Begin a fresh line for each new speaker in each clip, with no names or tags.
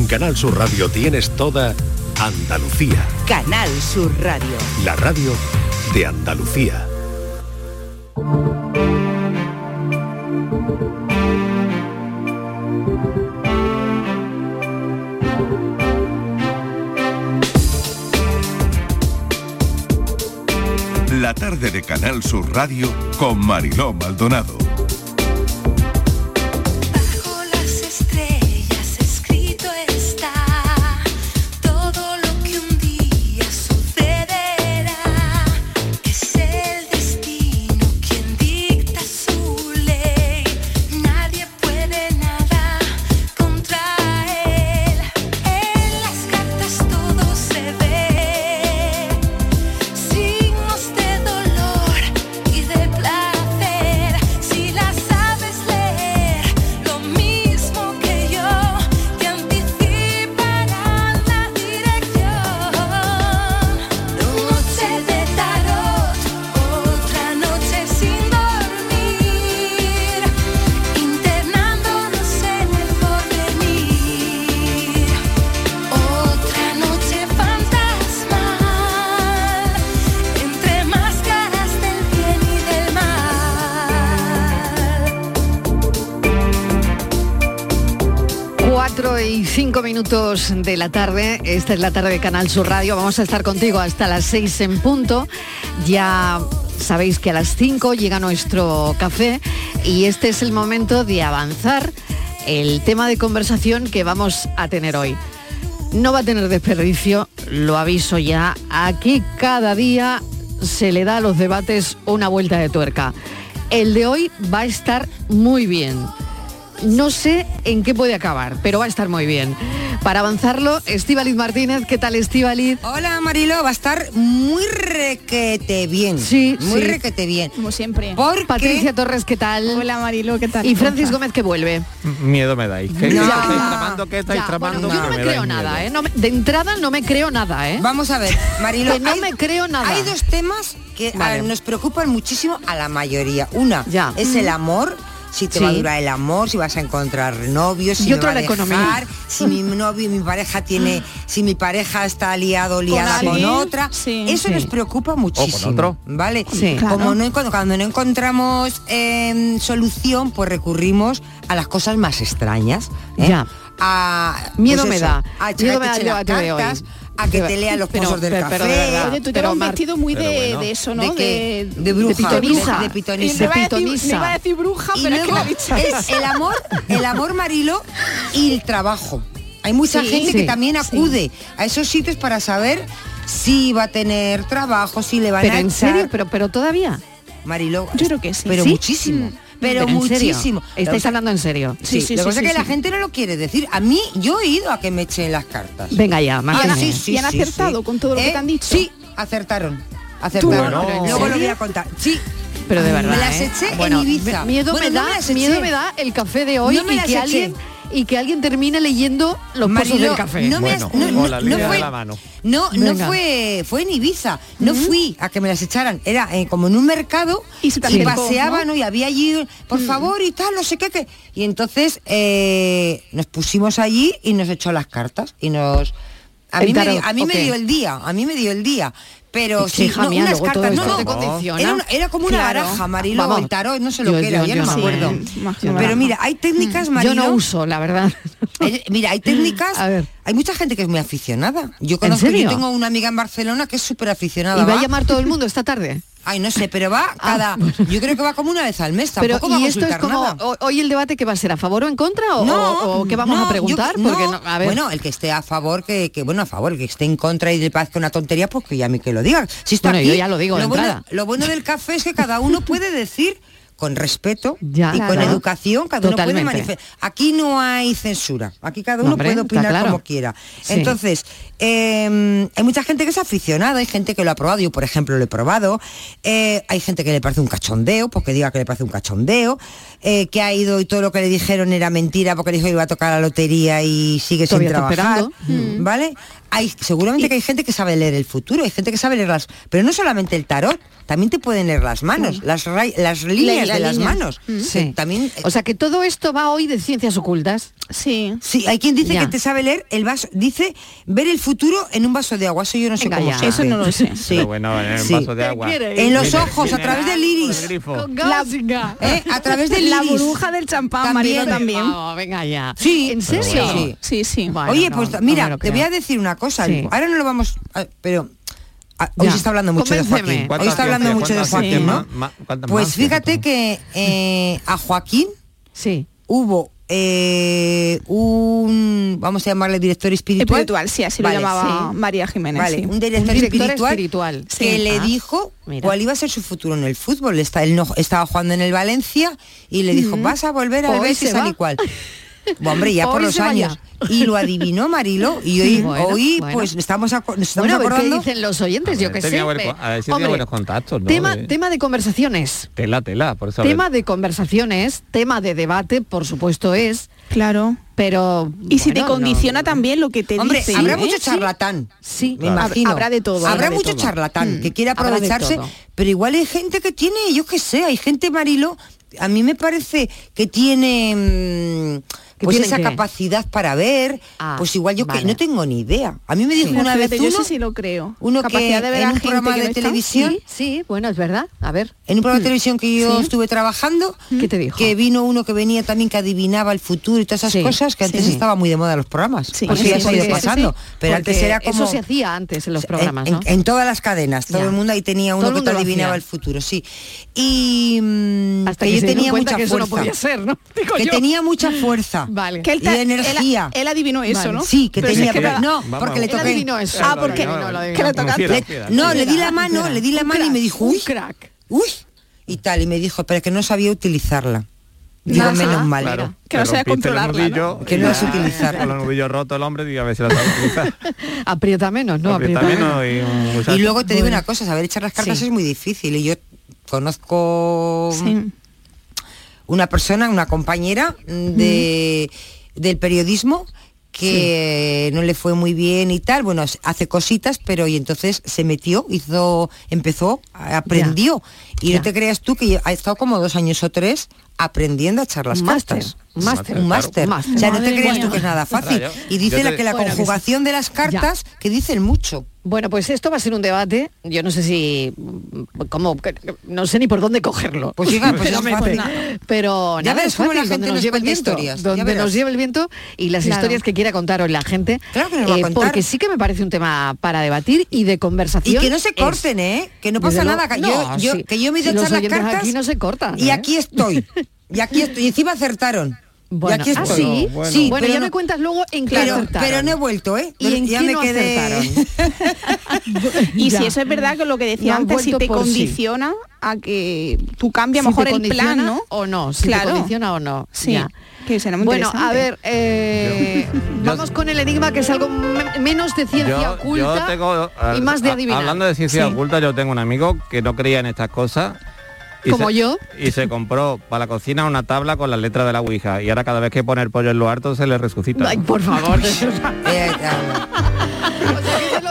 En Canal Sur Radio tienes toda Andalucía.
Canal Sur Radio.
La radio de Andalucía.
La tarde de Canal Sur Radio con Mariló Maldonado.
Minutos de la tarde, esta es la tarde de Canal Sur Radio, vamos a estar contigo hasta las 6 en punto, ya sabéis que a las 5 llega nuestro café y este es el momento de avanzar el tema de conversación que vamos a tener hoy. No va a tener desperdicio, lo aviso ya, aquí cada día se le da a los debates una vuelta de tuerca. El de hoy va a estar muy bien. No sé en qué puede acabar, pero va a estar muy bien. Para avanzarlo, Estíbaliz Martínez, ¿qué tal Estíbaliz?
Hola Marilo, va a estar muy requete bien.
Sí,
muy
sí.
requete bien.
Como siempre.
Porque
Patricia Torres, ¿qué tal?
Hola Marilo, ¿qué tal?
Y
¿Cómo
Francis? Gómez que vuelve.
Miedo me dais. ¿Qué,
No.
qué estáis tramando? ¿Qué estáis
Ya,
tramando?
bueno, yo no me creo
miedo.
nada, ¿eh? No me- de entrada no me creo nada, ¿eh?
Vamos a ver, Marilo.
Que no me creo nada.
Hay dos temas que
Vale.
nos preocupan muchísimo a la mayoría. Una
Ya.
es el amor. Si te
Sí.
va a durar el amor, si vas a encontrar novios, si
Y
me
otra
va a dejar,
economía.
si mi novio, mi pareja tiene, si mi pareja está liado o liada con, otra.
sí.
Eso
Sí.
nos preocupa muchísimo.
otro.
¿Vale?
Sí.
Como
Claro.
no, cuando no encontramos eh, solución, pues recurrimos a las cosas más extrañas. ¿eh?
Ya.
A,
Miedo
pues
me
eso,
da.
A
Miedo me da hoy.
A que te lea los pozos del café.
pero de
tú llevas un vestido muy de, de eso, ¿no?
¿De? De
de
bruja.
pitonisa.
De pitonisa.
no iba a decir-
pitonisa.
no iba a decir bruja,
Y
pero es que
luego
la dicha.
es el amor, el amor Marilo y el trabajo. Hay mucha
Sí,
gente
sí,
que también
sí.
acude a esos sitios para saber si va a tener trabajo, si le van
Pero
a
en
echar.
serio, pero, pero todavía.
Marilo,
Yo creo que sí.
pero
¿Sí?
muchísimo.
Mm.
Pero,
serio,
muchísimo.
Estáis hablando en serio.
Sí,
Sí, sí,
lo que
sí,
pasa es
sí,
que la gente no lo quiere decir. A mí, yo he ido a que me echen las cartas.
Venga ya,
Ah, sí,
¿Y han acertado
sí.
con todo lo que
¿Eh?
te han dicho?
Sí, acertaron. Acertaron.
no, ¿en
Luego lo voy a contar. Sí.
Pero de verdad.
Me las
¿eh?
eché en Ibiza.
Miedo,
Bueno,
me
no
da,
me las eché.
miedo me da el café de hoy
No me
y
las
que
eché.
alguien y que alguien termine leyendo los pozos
Marilo,
del café.
No, me has- no, no- fue,
la mano.
no, no fue, fue en Ibiza. No fui a que me las echaran. Era eh, como en un mercado
Y se te
y
acercó,
paseaba,
¿no?
¿no? Y había allí, por favor, y tal, no sé qué, qué. Y entonces eh, nos pusimos allí y nos echó las cartas y nos. A mí, me
tarot,
dio, a mí me
ok.
dio el día, a mí me dio el día. Pero
Es que,
sí,
hija
no,
mía,
unas cartas, no, no,
condiciona.
Era, una- era como una
Claro.
baraja, Marilo,
Vamos.
el tarot, no sé lo
Yo-
que era,
yo-
ya
yo
no me acuerdo.
Imagino.
Pero mira, hay técnicas, Marilo.
Yo no uso, la verdad.
Eh, Mira, hay técnicas,
A ver.
hay mucha gente que es muy aficionada. Yo conozco, yo tengo una amiga en Barcelona que es súper aficionada.
¿Y va a llamar todo el mundo esta tarde?
Ay, no sé, pero va
Ah,
cada. Yo creo que va como una vez al mes.
Pero
Tampoco va a
y esto es como
nada.
hoy el debate que va a ser a favor o en contra o,
No,
o- o qué vamos
no,
a preguntar
yo-
porque
no.
no- a ver
Bueno, el que esté a favor, que, que, bueno, a favor, el que esté en contra y le parezca una tontería, pues que ya a mí que lo diga. Si está
Bueno,
aquí,
yo ya lo digo de
bueno,
entrada.
lo bueno del café es que cada uno puede decir con respeto
Ya,
y con educación, cada uno puede manifestar. Aquí no hay censura, aquí cada
No,
uno
hombre,
puede opinar
claro.
como quiera.
Sí.
Entonces, eh, hay mucha gente que es aficionada, hay gente que lo ha probado, yo por ejemplo lo he probado, eh, hay gente que le parece un cachondeo, porque diga que le parece un cachondeo, eh, que ha ido y todo lo que le dijeron era mentira porque dijo que iba a tocar la lotería y sigue sin
Todavía está
trabajar,
esperando.
¿vale? Hay, seguramente que hay gente que sabe leer el futuro, hay gente que sabe leer las, pero no solamente el tarot, también te pueden leer las manos, las, ra- las líneas
la
de las manos.
Sí.
También
O sea que todo esto va hoy de ciencias ocultas.
Sí.
Sí, hay quien dice
Ya.
que te sabe leer el vaso, dice ver el futuro en un vaso de agua, eso yo no sé
Venga
cómo
Eso no lo sé.
Sí.
Pero bueno, en el
Sí.
vaso de agua.
quiere?
En los ojos, a través del iris.
Con
La-.
¿Eh? A través del
La burbuja del champán,
También.
Marilo, también.
Venga ya.
Sí.
¿En serio?
Sí, sí.
Bueno,
Oye, pues
no
mira, te voy a decir una cosa.
Sí.
Ahora no lo vamos... a- pero hoy
Ya.
se está hablando mucho de. Joaquín. Hoy
¿Cuántas
está hablando mucho de
¿Cuántas
Joaquín? ¿no?
Ma- ma- ¿cuántas
Pues fíjate que eh, a Joaquín
Sí.
hubo eh, un, vamos a llamarle director espiritual.
Espiritual, sí, así
Vale,
lo llamaba
sí.
María Jiménez.
Vale,
sí.
un director,
Un director
espiritual,
espiritual,
que
sí.
le
Ah,
dijo
mira.
cuál iba a ser su futuro en el fútbol. Está, él no, estaba jugando en el Valencia y le dijo, vas a volver al
Hoy
Betis tal y cual. Bueno, hombre, ya por los años. Y lo adivinó Marilo y hoy,
Bueno,
hoy
bueno.
pues estamos, nos estamos
Bueno, a qué dicen los oyentes, yo que sé.
Tenía buen a ver si
Hombre,
buenos contactos, ¿no?
Tema,
De-
tema de conversaciones.
Tela, tela, por eso...
Tema de conversaciones, tema de debate, por supuesto es,
Claro.
pero...
Y si te condiciona
no-
también lo que te
Hombre,
dice.
habrá
¿eh?
mucho charlatán.
Sí,
Me
Claro.
imagino.
Habrá de todo,
Habrá mucho
todo.
charlatán
Mm,
que
de
aprovecharse, pero igual hay gente que tiene, yo qué sé, hay gente Marilo, a mí me parece que tiene mm,
¿Que
pues
tienen
esa
qué?
capacidad para ver,
Ah,
pues igual yo
vale.
que no tengo ni idea. A mí me dijo una vez
yo
uno,
sí lo creo.
uno que
de ver
en un
gente
programa
que
de
no
televisión,
Sí, sí, bueno, es verdad. A ver,
en un programa de televisión que yo
Sí.
estuve trabajando,
¿Qué te dijo?
que vino uno que venía también que adivinaba el futuro y todas esas
Sí,
cosas, que antes
sí.
estaba muy de moda los programas.
Sí,
pues ya se ha ido pasando. Pero antes era como
Eso se hacía antes en los programas,
en,
¿no?
en todas las cadenas, todo
Ya.
el mundo ahí tenía uno que te adivinaba el futuro, sí. Y mm,
Hasta
que, yo tenía mucha fuerza.
podía ser, ¿no? Digo
que tenía mucha fuerza.
Vale.
Que él
Y energía.
Él, él adivinó eso,
Vale.
¿no?
Sí, que
Pero
tenía.
es que
no,
Vamos.
porque le
Él
toqué.
adivinó eso.
Ah, porque-
adivinó, lo adivinó.
que le tocaste.
fiera,
Le-
fiera.
no, le di la mano, le di la mano y me dijo,
un
uy,
crack.
uy, y tal, y me dijo, pero que no sabía utilizarla. Digo,
Ajá.
menos mal.
Claro.
Que no
el
controlarla,
nudillo
Que no las utilizar.
Con los nudillos rotos el hombre, diga a ver si lo sabe utilizar.
Aprieta menos, ¿no?
Aprieta menos y
luego te digo
Bueno.
una cosa, saber echar las cartas
Sí.
es muy difícil. Y yo conozco
Sí.
Una persona, una compañera mm, de, del periodismo que no le fue muy bien y tal, bueno, hace cositas, pero y entonces se metió, hizo, empezó, aprendió. Y
ya.
no te creas tú que ha estado como dos años o tres aprendiendo a echar las
máster,
cartas.
un máster,
un máster.
claro.
O sea, no te creas tú que es nada fácil. Y dice
te-
que la
Bueno, sí.
conjugación de las cartas que dicen mucho.
Bueno, pues esto va a ser un debate. Yo no sé si, como, no sé ni por dónde cogerlo.
Pues hija, pues
pero,
es
me-
fácil.
pero
Ya
nada,
verás
es fácil,
la gente
donde nos
nos
lleva el viento,
historias,
donde nos lleva el viento y las
Claro.
historias que quiera contar hoy la gente. eh,
Claro que nos va a contar.
Porque sí que me parece un tema para debatir y de
Y
conversación.
que no se
es-
corten, ¿eh? Que no pasa
Desde
nada. que yo,
no,
yo-
sí.
que yo me he ido
Si
a echar las cartas
aquí no se cortan,
y
¿eh?
aquí estoy. Y aquí estoy. Y encima acertaron.
Bueno,
y aquí
¿ah,
estoy.
sí?
Bueno.
Sí,
bueno,
pero
ya
no-
me cuentas luego en qué
pero,
acertaron.
pero no he vuelto, ¿eh?
¿Y en
ya
qué
me
no
quedé.
acertaron?
Y
Ya.
si eso es verdad que lo que decía
No
antes, si te
sí.
condiciona a que tú cambias
Si
mejor el plan, ¿no?
O no, si
Claro.
te condiciona o no.
Sí,
ya.
que será muy
Bueno, a ver, eh,
Yo-
vamos con el enigma que es algo me- menos de ciencia
Yo,
oculta
yo tengo,
y más de
a-
adivinar.
Hablando de ciencia
Sí.
oculta, yo tengo un amigo que no creía en estas cosas. Y
Como
se-
yo.
Y se compró para la cocina una tabla con las letras de la Ouija. Y ahora cada vez que pone el pollo en lo harto se le resucita.
Ay, por favor.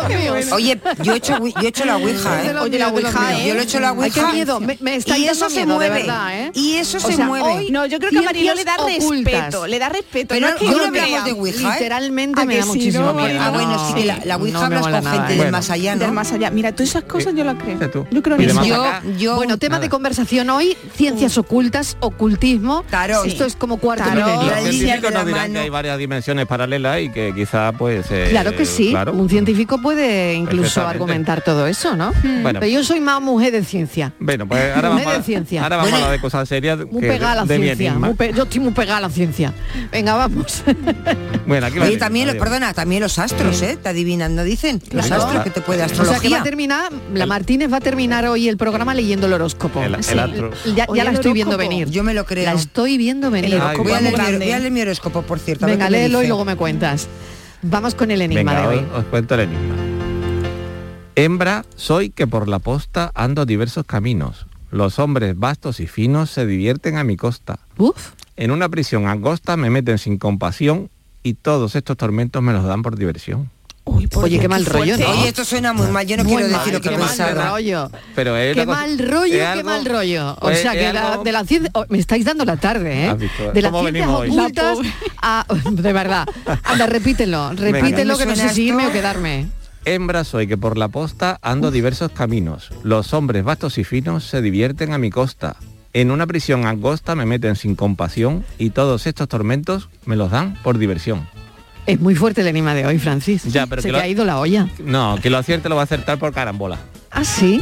Eh, ah, Oye, yo he hecho, yo he hecho la Ouija, ¿eh?
Oye, la Ouija, ¿eh?
Yo lo he hecho la
Ay,
Ouija.
qué miedo, me, me está
y eso se
miedo, de
mueve.
verdad, ¿eh?
Y eso
O
se
sea,
mueve.
hoy-
No, yo creo que a Marilo le da
ocultas.
respeto, le da respeto.
Pero
no es que yo
no hablamos
crea.
de Ouija, ¿eh?
Literalmente
¿A
me da
sí,
muchísimo
no,
miedo.
Ah, bueno, sí, que la, Ouija hablas con gente
¿eh?
del
Bueno.
más allá,
Del
¿no?
más allá. Mira, todas esas cosas yo las creo.
Tú.
Yo creo en
de
eso.
Bueno, tema de conversación hoy, ciencias ocultas, ocultismo.
Tarot.
Esto es como cuarto.
Los científicos
de la
nos dirán que hay varias dimensiones paralelas y que quizá pues... eh,
Claro que sí,
claro.
un científico puede incluso argumentar todo eso, ¿no?
Bueno.
Pero yo soy más mujer de ciencia.
Bueno, pues ahora vamos,
de
a,
ciencia.
ahora vamos
Bueno,
a hablar de cosas serias
Muy pegada a la
de
ciencia.
enigma.
muy pe- yo estoy muy pegada a la ciencia. Venga, vamos.
Bueno, aquí
Oye, también, lo- perdona, también los astros, ¿eh? Te adivinan, ¿no dicen? Los
Claro.
astros que te puede
o sea que va a terminar, la Martínez va a terminar hoy el programa leyendo el horóscopo.
El- el
Sí,
astro.
Ya, la estoy viendo venir.
Yo me lo creo.
La estoy viendo venir.
El
Ay,
voy, a leer, mi-
grande.
voy a leer mi horóscopo, por cierto.
Venga, léelo y luego me cuentas. Vamos con el enigma
Venga,
de
os,
hoy.
os cuento el enigma. Hembra soy que por la posta ando diversos caminos. Los hombres vastos y finos se divierten a mi costa.
Uf,
En una prisión angosta me meten sin compasión y todos estos tormentos me los dan por diversión.
Oye, qué mal rollo, ¿no?
Oye, esto suena muy mal, yo no
Muy
quiero
mal,
decir lo que
qué mal
pensaba.
rollo.
Pero es
Qué
cosa-
mal rollo,
es
qué mal rollo. O sea, que la- de la ciencia... oh, me estáis dando la tarde, ¿eh?
Visto,
De las
¿cómo
ciencias ocultas a... De verdad. Anda, repítelo, repítelo que no sé si irme o quedarme.
Hembra soy que por la posta ando diversos caminos. Los hombres vastos y finos se divierten a mi costa. En una prisión angosta me meten sin compasión y todos estos tormentos me los dan por diversión.
Es muy fuerte el enigma de hoy, Francis.
Ya, pero
Se
que
te
lo-
ha ido la olla.
No, que lo acierte lo va a acertar por carambola.
¿Ah, sí?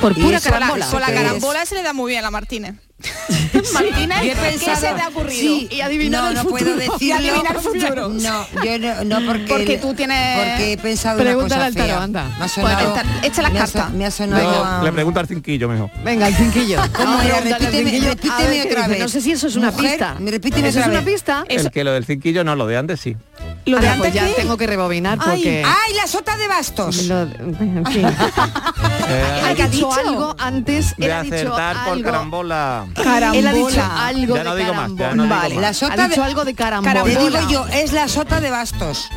Por
¿Y
pura
eso?
carambola.
Con la
¿Qué es?
carambola se le da muy bien a la Martínez. Martínez,
Yo he
¿qué
pensado-
se te ha ocurrido?
Sí,
Y adivinar
no,
el
no
futuro.
puedo decirlo.
Y adivinar el futuro.
No, yo no, no porque...
Porque tú tienes-
Porque he pensado
Pregúntale
una
al
cosa
tarot,
fea.
anda.
Me ha sonado...
Echa las cartas.
Me ha sonado
Venga,
a-
le pregunto al cinquillo mejor.
Venga, el cinquillo.
¿Cómo
a
era?
al
Repíteme,
cinquillo.
Repíteme
ver qué
otra vez.
No sé si eso es una
Mujer,
pista.
me repíteme
¿Eso es una pista?
El que lo del cinquillo no, lo de antes sí.
Lo de antes
pues ya
¿qué?
tengo que rebobinar
Ay.
porque...
¡Ay, la sota de bastos!
lo- en fin.
Eh,
ha
¿qué ha
dicho
dicho?
algo antes.
de
Él ha dicho
por
algo.
carambola.
Él ha dicho algo
Ya no
de
digo más, ya
carambola.
no digo
Vale,
más.
la sota
ha dicho
de...
algo de
Te
carambola.
digo yo, es la sota de bastos.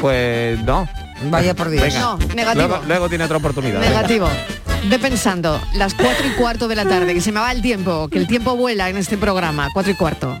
Pues no.
Vaya por Dios.
Venga.
No, negativo.
Luego, luego tiene otra oportunidad. venga.
Negativo. Ve pensando, las cuatro y cuarto de la tarde, que se me va el tiempo, que el tiempo vuela en este programa, cuatro y cuarto.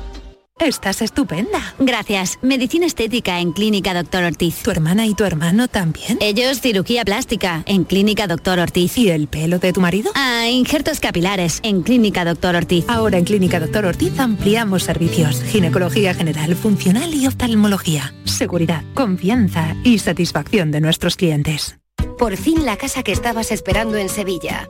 Estás estupenda. Gracias. Medicina estética en Clínica Doctor Ortiz. ¿Tu hermana y tu hermano también? Ellos cirugía plástica en Clínica Doctor Ortiz. ¿Y el pelo de tu marido? Ah, injertos capilares en Clínica Doctor Ortiz.
Ahora en Clínica Doctor Ortiz ampliamos servicios. Ginecología general, funcional y oftalmología. Seguridad, confianza y satisfacción de nuestros clientes.
Por fin la casa que estabas esperando en Sevilla.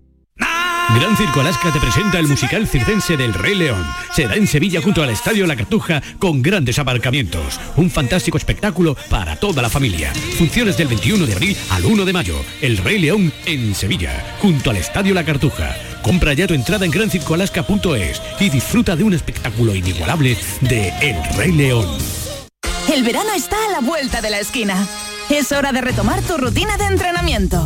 Gran Circo Alaska te presenta el musical circense del Rey León. Será en Sevilla junto al Estadio La Cartuja con grandes aparcamientos. Un fantástico espectáculo para toda la familia. Funciones del 21 de abril al 1 de mayo. El Rey León en Sevilla, junto al Estadio La Cartuja. Compra ya tu entrada en grancircoalaska.es y disfruta de un espectáculo inigualable de El Rey León.
El verano está a la vuelta de la esquina. Es hora de retomar tu rutina de entrenamiento.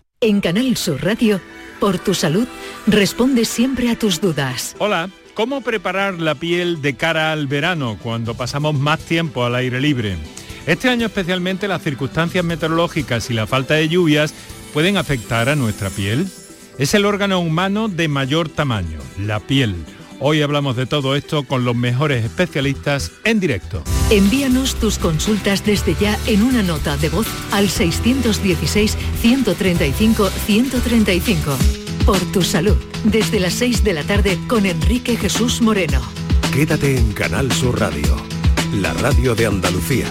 En Canal Sur Radio, por tu salud, responde siempre a tus dudas.
Hola, ¿cómo preparar la piel de cara al verano cuando pasamos más tiempo al aire libre? Este año especialmente las circunstancias meteorológicas y la falta de lluvias pueden afectar a nuestra piel. Es el órgano humano de mayor tamaño, la piel. Hoy hablamos de todo esto con los mejores especialistas en directo.
Envíanos tus consultas desde ya en una nota de voz al 616-135-135. por tu salud. Desde las 6 de la tarde con Enrique Jesús Moreno.
Quédate en Canal Sur Radio, la radio de Andalucía.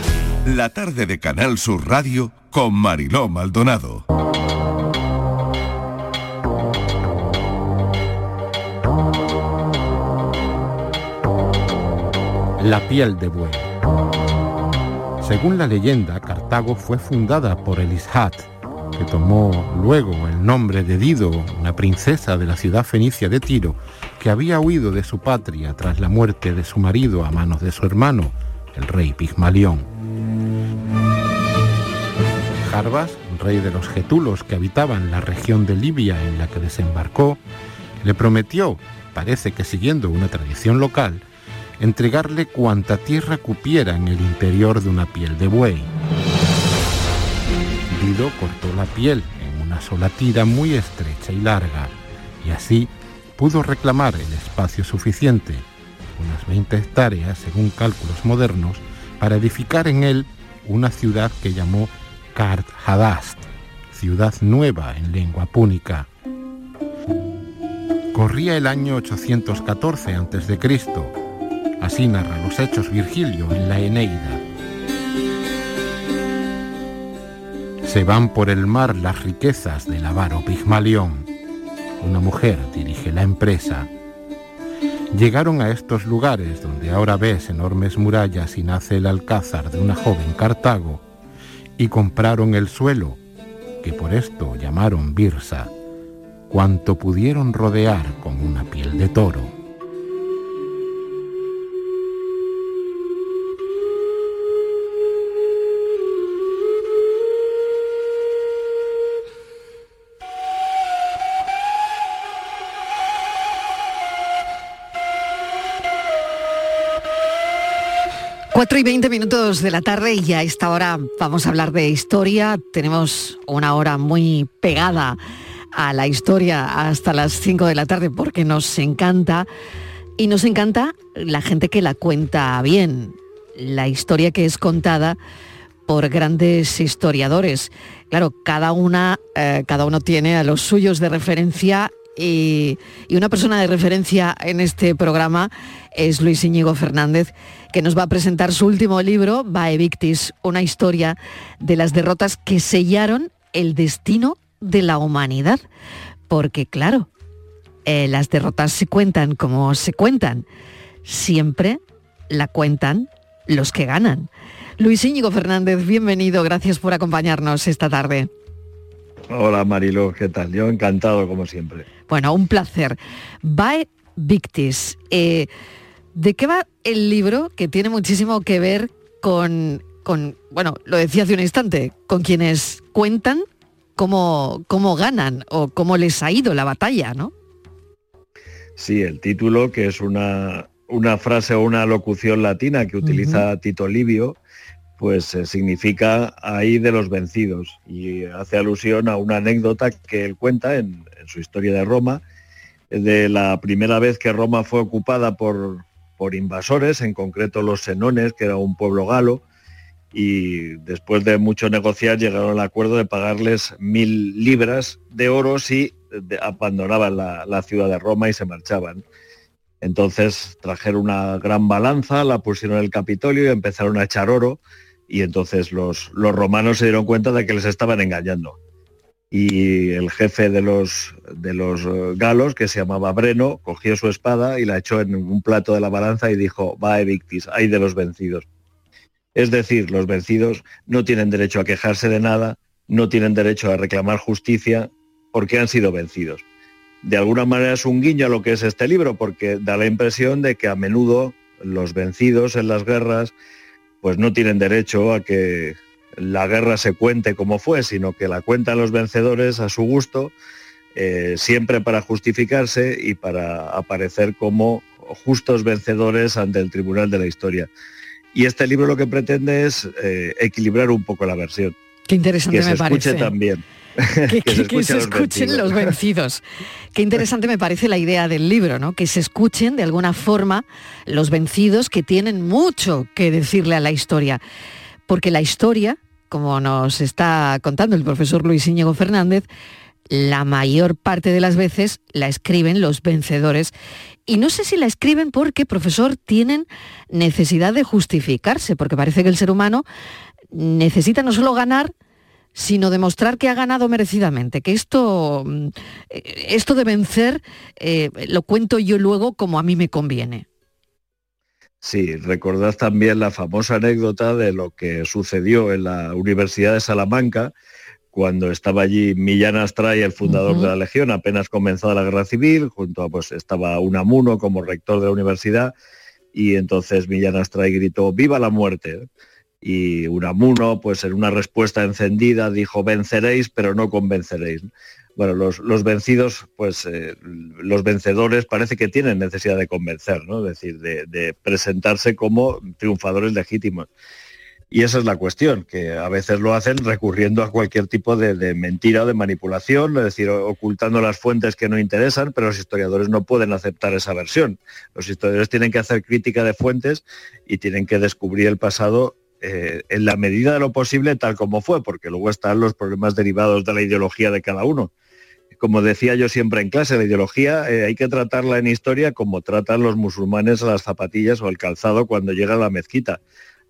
La tarde de Canal Sur Radio con Mariló Maldonado.
La piel de buey. Según la leyenda, Cartago fue fundada por Elishat, que tomó luego el nombre de Dido, una princesa de la ciudad fenicia de Tiro, que había huido de su patria tras la muerte de su marido a manos de su hermano, el rey Pigmalión. Jarbas, rey de los getulos que habitaban la región de Libia en la que desembarcó, le prometió, parece que siguiendo una tradición local, entregarle cuanta tierra cupiera en el interior de una piel de buey. Dido cortó la piel en una sola tira muy estrecha y larga, y así pudo reclamar el espacio suficiente, unas 20 hectáreas según cálculos modernos, para edificar en él una ciudad que llamó Kart Hadast, ciudad nueva en lengua púnica. Corría el año 814 a.C., Así narra los hechos Virgilio en la Eneida. Se van por el mar las riquezas del avaro Pigmalión. Una mujer dirige la empresa. Llegaron a estos lugares donde ahora ves enormes murallas y nace el alcázar de una joven Cartago y compraron el suelo, que por esto llamaron Birsa, cuanto pudieron rodear con una piel de toro.
Cuatro y 20 minutos de la tarde y a esta hora vamos a hablar de historia. Tenemos una hora muy pegada a la historia hasta las 5 de la tarde porque nos encanta y nos encanta la gente que la cuenta bien, la historia que es contada por grandes historiadores. Claro, cada una, eh, cada uno tiene a los suyos de referencia y, una persona de referencia en este programa es Luis Íñigo Fernández, que nos va a presentar su último libro, Vae Victis, una historia de las derrotas que sellaron el destino de la humanidad. Porque claro, eh, las derrotas se cuentan como se cuentan. Siempre la cuentan los que ganan. Luis Íñigo Fernández, bienvenido, gracias por acompañarnos esta tarde.
Hola Marilo, ¿qué tal? Yo encantado como siempre.
Bueno, un placer. Vae Victis. eh, ¿De qué va el libro que tiene muchísimo que ver con, con, bueno, lo decía hace un instante, con quienes cuentan cómo, cómo ganan o cómo les ha ido la batalla, ¿no?
Sí, el título, que es una, una frase o una locución latina que utiliza Tito Livio, pues eh, significa ahí de los vencidos y hace alusión a una anécdota que él cuenta en, su historia de Roma, de la primera vez que Roma fue ocupada por, por invasores, en concreto los senones, que era un pueblo galo, y después de mucho negociar llegaron al acuerdo de pagarles mil libras de oro si abandonaban la ciudad de Roma y se marchaban. Entonces trajeron una gran balanza, la pusieron en el Capitolio y empezaron a echar oro y entonces los, los romanos se dieron cuenta de que les estaban engañando. Y el jefe de los, de los eh, galos, que se llamaba Breno, cogió su espada y la echó en un plato de la balanza y dijo, va victis, hay de los vencidos. Es decir, los vencidos no tienen derecho a quejarse de nada, no tienen derecho a reclamar justicia porque han sido vencidos. De alguna manera es un guiño a lo que es este libro, porque da la impresión de que a menudo los vencidos en las guerras pues no tienen derecho a que la guerra se cuente como fue, sino que la cuentan los vencedores a su gusto, eh, siempre para justificarse y para aparecer como justos vencedores ante el tribunal de la historia. Y este libro lo que pretende es eh, equilibrar un poco la versión.
Qué interesante
que
me
se
parece.
escuche también.
Que, que- que se
a los
escuchen
vencidos.
los vencidos. Qué interesante me parece la idea del libro, ¿no? Que se escuchen de alguna forma los vencidos que tienen mucho que decirle a la historia. Porque la historia, como nos está contando el profesor Luis Íñigo Fernández, la mayor parte de las veces la escriben los vencedores. Y no sé si la escriben porque, profesor, tienen necesidad de justificarse, porque parece que el ser humano necesita no solo ganar, sino demostrar que ha ganado merecidamente, que esto, mm, esto de vencer eh, lo cuento yo luego como a mí me conviene.
Sí, recordad también la famosa anécdota de lo que sucedió en la Universidad de Salamanca, cuando estaba allí Millán Astray, el fundador de la Legión, apenas comenzada la guerra civil, junto a pues estaba Unamuno como rector de la universidad, y entonces Millán Astray gritó ¡Viva la muerte! Y Unamuno, pues en una respuesta encendida, dijo venceréis, pero no convenceréis. Bueno, los, vencidos, pues eh, los vencedores parece que tienen necesidad de convencer, ¿no? Es decir, de presentarse como triunfadores legítimos. Y esa es la cuestión, que a veces lo hacen recurriendo a cualquier tipo de, mentira o de manipulación, es decir, ocultando las fuentes que no interesan, pero los historiadores no pueden aceptar esa versión. Los historiadores tienen que hacer crítica de fuentes y tienen que descubrir el pasado eh, en la medida de lo posible tal como fue, porque luego están los problemas derivados de la ideología de cada uno. Como decía yo siempre en clase, la ideología eh, hay que tratarla en historia como tratan los musulmanes a las zapatillas o el calzado cuando llega a la mezquita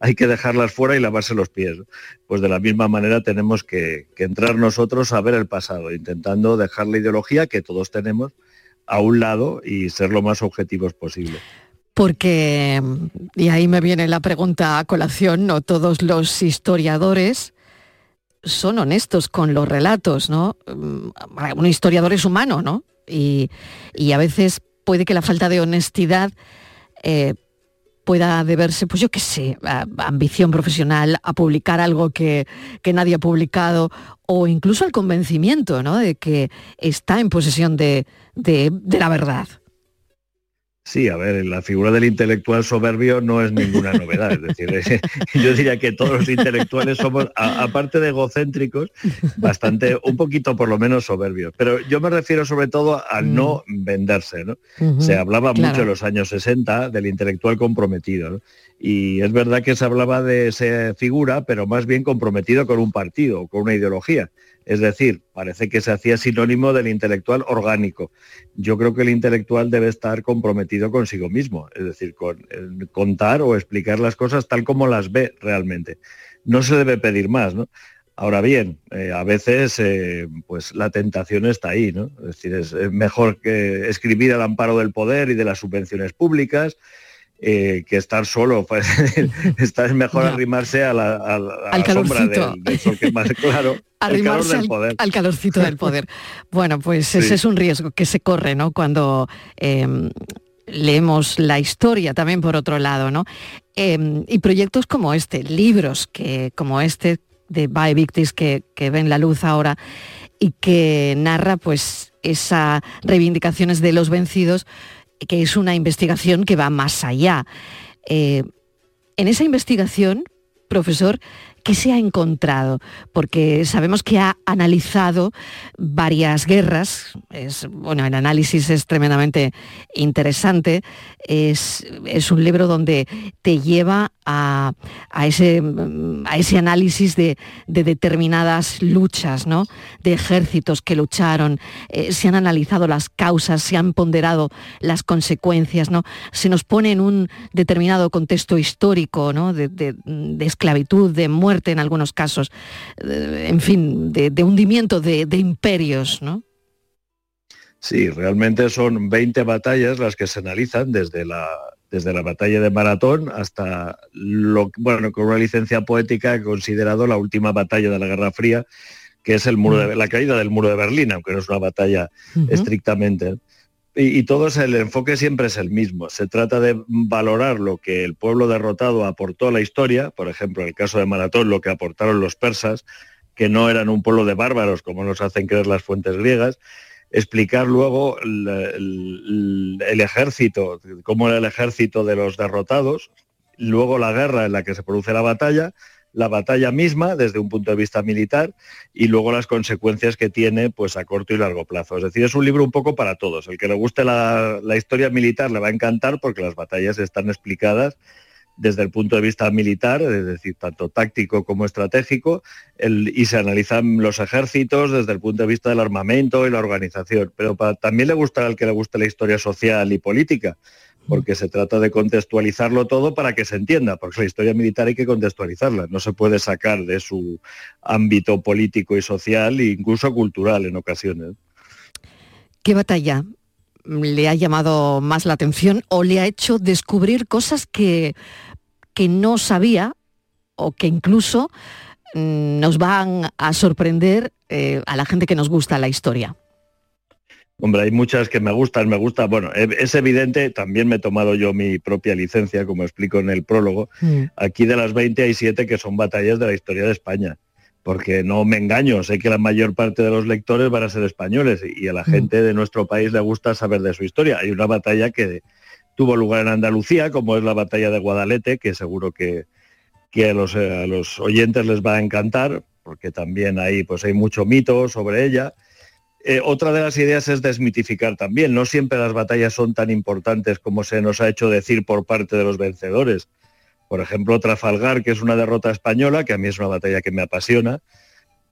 hay que dejarlas fuera y lavarse los pies. Pues de la misma manera tenemos que, entrar nosotros a ver el pasado, intentando dejar la ideología que todos tenemos a un lado y ser lo más objetivos posible.
Porque, y ahí me viene la pregunta a colación, no todos los historiadores son honestos con los relatos, ¿no? Mm, un historiador es humano, ¿no? Y, a veces puede que la falta de honestidad eh, pueda deberse, pues yo qué sé, a ambición profesional, a publicar algo que, nadie ha publicado o incluso al convencimiento ¿no? de que está en posesión de la verdad.
Sí, a ver, la figura del intelectual soberbio no es ninguna novedad. Es decir, yo diría que todos los intelectuales somos, aparte de egocéntricos, bastante, un poquito por lo menos soberbios. Pero yo me refiero sobre todo a mm. no venderse. ¿no? Se hablaba mucho en los años 60 del intelectual comprometido. Y es verdad que se hablaba de esa figura, pero más bien comprometido con un partido, con una ideología. Es decir, parece que se hacía sinónimo del intelectual orgánico. Yo creo que el intelectual debe estar comprometido consigo mismo, es decir, con contar o explicar las cosas tal como las ve realmente. No se debe pedir más, ¿no? Ahora bien, eh, a veces eh, pues la tentación está ahí, ¿no? Es decir, es mejor que escribir al amparo del poder y de las subvenciones públicas, eh, que estar solo. Pues, está, es mejor arrimarse a la,
al sombra
del, sol que más claro.
Arrimarse al, poder. al, calorcito del poder. bueno, pues ese es un riesgo que se corre, ¿no? Cuando em, leemos la historia también por otro lado, ¿no? Em, y proyectos como este, libros que, como este de By Victis que, que ven la luz ahora y que narra pues esas reivindicaciones de los vencidos que es una investigación que va más allá. Eh, en esa investigación, profesor, ¿qué se ha encontrado? Porque sabemos que ha analizado varias guerras, es, bueno, el análisis es tremendamente interesante, es, es un libro donde te lleva a, ese, a ese, análisis de, determinadas luchas, ¿no? de ejércitos que lucharon, eh, se han analizado las causas, se han ponderado las consecuencias, ¿no? se nos pone en un determinado contexto histórico ¿no? de, esclavitud, de muerte en algunos casos, en fin, de, hundimiento de, imperios. ¿no?
Sí, realmente son 20 batallas las que se analizan desde la desde la batalla de Maratón hasta lo bueno con una licencia poética he considerado la última batalla de la Guerra Fría, que es el muro de, la caída del muro de Berlín, aunque no es una batalla estrictamente. Y, todo el enfoque siempre es el mismo. Se trata de valorar lo que el pueblo derrotado aportó a la historia, por ejemplo, en el caso de Maratón, lo que aportaron los persas, que no eran un pueblo de bárbaros, como nos hacen creer las fuentes griegas, explicar luego el, ejército, cómo era el ejército de los derrotados, luego la guerra en la que se produce la batalla, la batalla misma desde un punto de vista militar y luego las consecuencias que tiene pues a corto y largo plazo. Es decir, es un libro un poco para todos. El que le guste la, la historia militar le va a encantar porque las batallas están explicadas desde el punto de vista militar, es decir, tanto táctico como estratégico, y se analizan los ejércitos desde el punto de vista del armamento y la organización. Pero también le gusta al que le guste la historia social y política, porque se trata de contextualizarlo todo para que se entienda, porque la historia militar hay que contextualizarla, no se puede sacar de su ámbito político y social e incluso cultural en ocasiones.
¿Qué batalla le ha llamado más la atención o le ha hecho descubrir cosas que, que no sabía o que incluso mm, nos van a sorprender eh, a la gente que nos gusta la historia?
Hombre, hay muchas que me gustan, me gusta, bueno, e, es evidente, también me he tomado yo mi propia licencia, como explico en el prólogo, mm. aquí de las 20 hay 7 que son batallas de la historia de España porque no me engaño, sé que la mayor parte de los lectores van a ser españoles y a la mm. gente de nuestro país le gusta saber de su historia. Hay una batalla que tuvo lugar en Andalucía, como es la batalla de Guadalete, que seguro que, a, los, a, los, oyentes les va a encantar, porque también ahí pues hay mucho mito sobre ella. Eh, otra de las ideas es desmitificar también. No siempre las batallas son tan importantes como se nos ha hecho decir por parte de los vencedores. Por ejemplo, Trafalgar, que es una derrota española, que a mí es una batalla que me apasiona,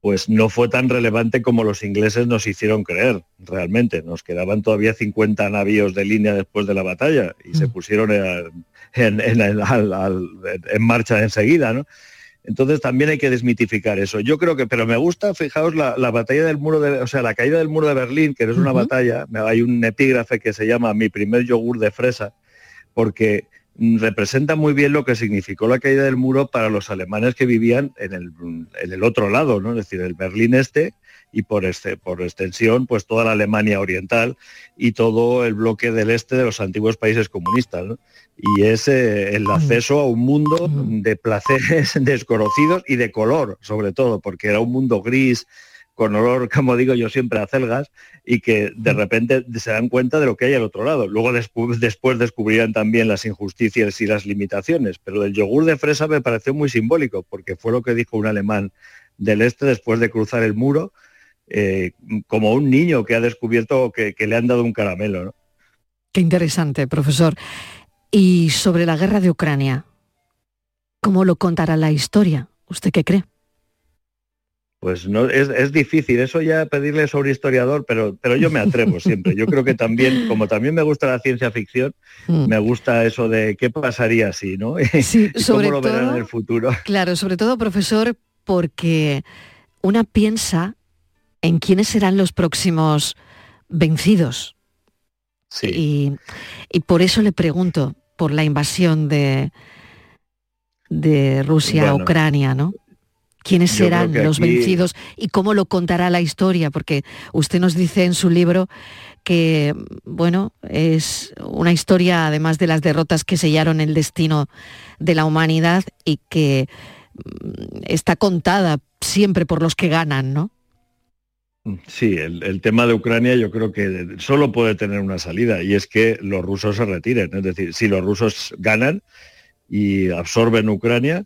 pues no fue tan relevante como los ingleses nos hicieron creer, realmente. Nos quedaban todavía 50 navíos de línea después de la batalla y se mm. pusieron en, marcha enseguida, ¿no? Entonces también hay que desmitificar eso. Yo creo que, pero me gusta, fijaos, la, batalla del muro de, o sea, la caída del muro de Berlín, que es una batalla, hay un epígrafe que se llama Mi primer yogur de fresa, porque representa muy bien lo que significó la caída del muro para los alemanes que vivían en el, otro lado, ¿no? es decir, el Berlín Este y por, este, por extensión pues toda la Alemania Oriental y todo el bloque del este de los antiguos países comunistas. Y es eh, el acceso a un mundo de placeres desconocidos y de color, sobre todo, porque era un mundo gris, con olor, como digo yo siempre, a celgas, y que de mm. repente se dan cuenta de lo que hay al otro lado. Luego después, después descubrirán también las injusticias y las limitaciones, pero el yogur de fresa me pareció muy simbólico, porque fue lo que dijo un alemán del este después de cruzar el muro, eh, como un niño que ha descubierto que, que le han dado un caramelo.
Qué interesante, profesor. Y sobre la guerra de Ucrania, ¿cómo lo contará la historia? ¿Usted qué cree?
Pues no, es, difícil, eso ya pedirle sobre historiador, pero, pero yo me atrevo siempre. Yo creo que también, como también me gusta la ciencia ficción, mm. me gusta eso de qué pasaría si, ¿no?
Sí, cómo
lo verán en el futuro.
Claro, sobre todo, profesor, porque una piensa en quiénes serán los próximos vencidos.
Sí.
Y, por eso le pregunto por la invasión de, de Rusia a Ucrania, ¿no? quiénes serán los vencidos y cómo lo contará la historia, porque usted nos dice en su libro que, bueno, es una historia además de las derrotas que sellaron el destino de la humanidad y que mm, está contada siempre por los que ganan, ¿no?
Sí, el, tema de Ucrania yo creo que solo puede tener una salida y es que los rusos se retiren. Es decir, si los rusos ganan y absorben Ucrania,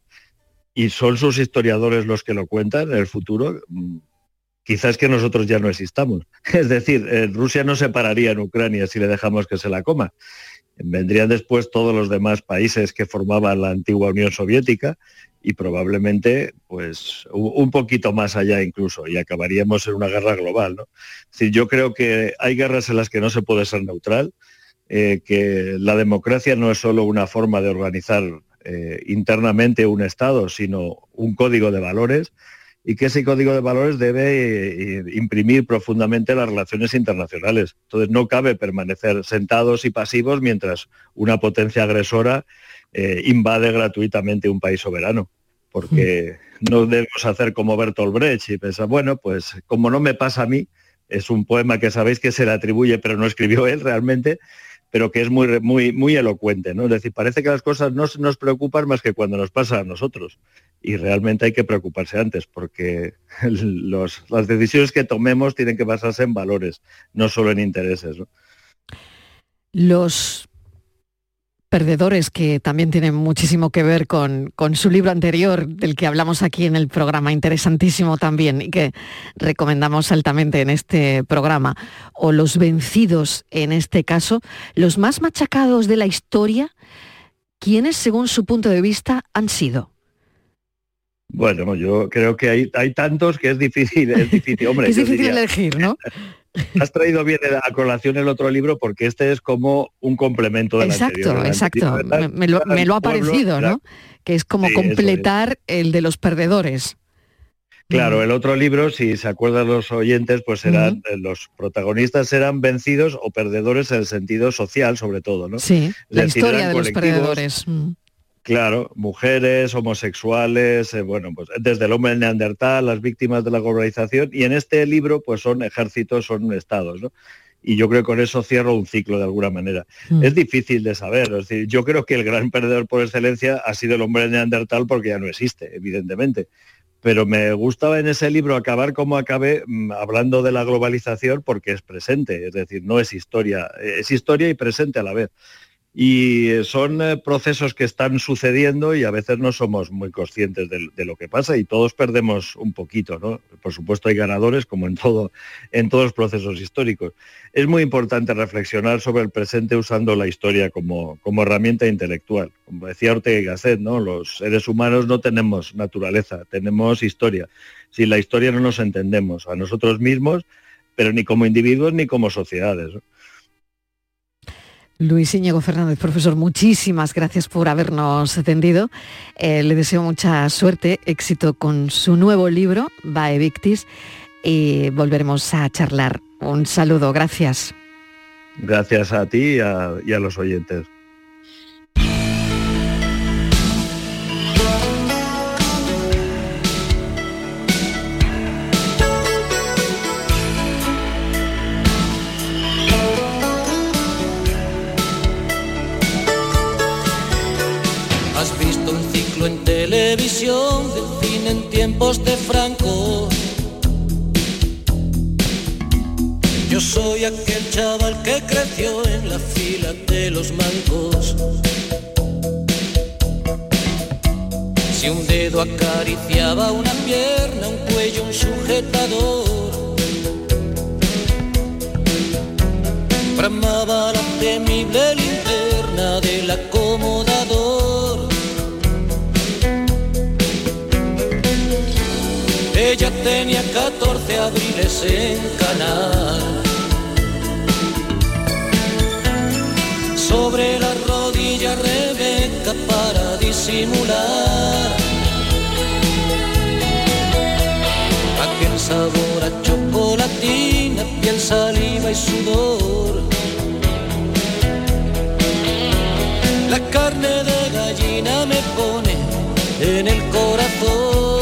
y son sus historiadores los que lo cuentan en el futuro, mm, quizás que nosotros ya no existamos. Es decir, eh, Rusia no se pararía en Ucrania si le dejamos que se la coma. Vendrían después todos los demás países que formaban la antigua Unión Soviética y probablemente pues un poquito más allá incluso y acabaríamos en una guerra global. ¿no? yo creo que hay guerras en las que no se puede ser neutral, eh, que la democracia no es solo una forma de organizar eh, internamente un Estado, sino un código de valores y que ese código de valores debe eh, imprimir profundamente las relaciones internacionales. Entonces no cabe permanecer sentados y pasivos mientras una potencia agresora eh, invade gratuitamente un país soberano, porque mm. no debemos hacer como Bertolt Brecht y pensar, bueno, pues como no me pasa a mí, es un poema que sabéis que se le atribuye, pero no escribió él realmente, pero que es muy, muy, muy elocuente. ¿no? Es decir, parece que las cosas no nos preocupan más que cuando nos pasa a nosotros. Y realmente hay que preocuparse antes, porque las decisiones que tomemos tienen que basarse en valores, no solo en intereses.
Los perdedores que también tienen muchísimo que ver con, su libro anterior, del que hablamos aquí en el programa, interesantísimo también y que recomendamos altamente en este programa, o los vencidos en este caso, los más machacados de la historia, ¿quiénes según su punto de vista han sido?
Bueno, yo creo que hay, hay tantos que es difícil, es difícil, hombre.
es difícil
diría-
elegir, ¿no?
Has traído bien a colación el otro libro porque este es como un complemento del anterior.
Exacto, exacto.
anterior era-
Me, me lo,
era
me lo ha parecido, ¿no? Que es como
Sí, eso es.
completar el de los perdedores.
Claro, el otro libro, si se acuerdan los oyentes, pues eran eh, los protagonistas eran vencidos o perdedores en el sentido social, sobre todo, ¿no?
Sí,
Es
la
decir,
historia de los perdedores. Mm.
Claro, mujeres, homosexuales, eh, bueno, pues desde el hombre neandertal, las víctimas de la globalización, y en este libro pues son ejércitos, son estados, ¿no? Y yo creo que con eso cierro un ciclo de alguna manera.
Mm.
Es difícil de saber, es decir, yo creo que el gran perdedor por excelencia ha sido el hombre neandertal porque ya no existe, evidentemente. Pero me gustaba en ese libro acabar como acabé mm, hablando de la globalización porque es presente, es decir, no es historia, eh, es historia y presente a la vez y son eh, procesos que están sucediendo y a veces no somos muy conscientes de, lo que pasa y todos perdemos un poquito, ¿no? Por supuesto hay ganadores como en todo en todos los procesos históricos. Es muy importante reflexionar sobre el presente usando la historia como, como herramienta intelectual. Como decía Ortega y Gasset, ¿no? Los seres humanos no tenemos naturaleza, tenemos historia. Sin la historia no nos entendemos a nosotros mismos, pero ni como individuos ni como sociedades.
Luis Íñigo Fernández, profesor, muchísimas gracias por habernos atendido. Eh, le deseo mucha suerte, éxito con su nuevo libro, Vae Victis, y volveremos a charlar. Un saludo, gracias.
Gracias a ti y a, y a los oyentes.
Televisión del cine en tiempos de Franco. Yo soy aquel chaval que creció en la fila de los mancos. Si un dedo acariciaba una pierna, un cuello, un sujetador. Bramaba la temible linterna del acomodador. Ella tenía 14 abriles en canal. Sobre la rodilla Rebeca para disimular. Aquel sabor a chocolatina, piel, saliva y sudor. La carne de gallina me pone en el corazón.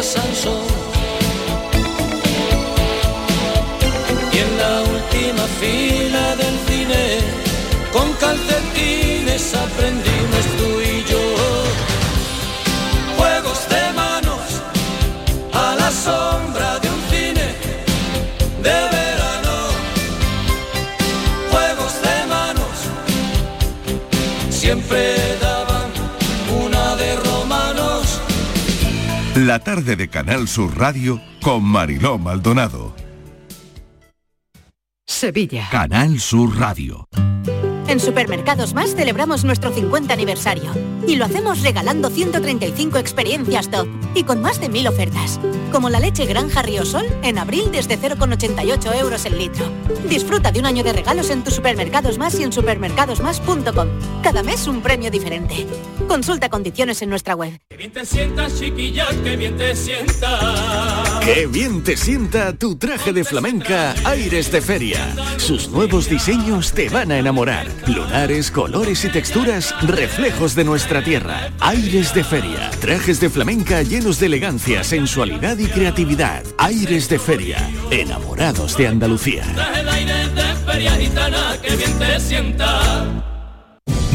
Al cero La
tarde de Canal Sur Radio con Mariló Maldonado.
Sevilla.
Canal Sur Radio.
En Supermercados Más celebramos nuestro 50 aniversario y lo hacemos regalando 135 experiencias top y con más de 1000 ofertas, como la leche Granja Riosol en abril desde 0,88 euros el litro. Disfruta de un año de regalos en tus Supermercados Más y en supermercadosmás.com. Cada mes un premio diferente. Consulta condiciones en nuestra web.
Que bien te sientas, chiquilla, que bien te sientas.
Qué bien te sienta tu traje de flamenca Aires de Feria. Sus nuevos diseños te van a enamorar. Lunares, colores y texturas, reflejos de nuestra tierra. Aires de Feria. Trajes de flamenca llenos de elegancia, sensualidad y creatividad. Aires de Feria. Enamorados de Andalucía.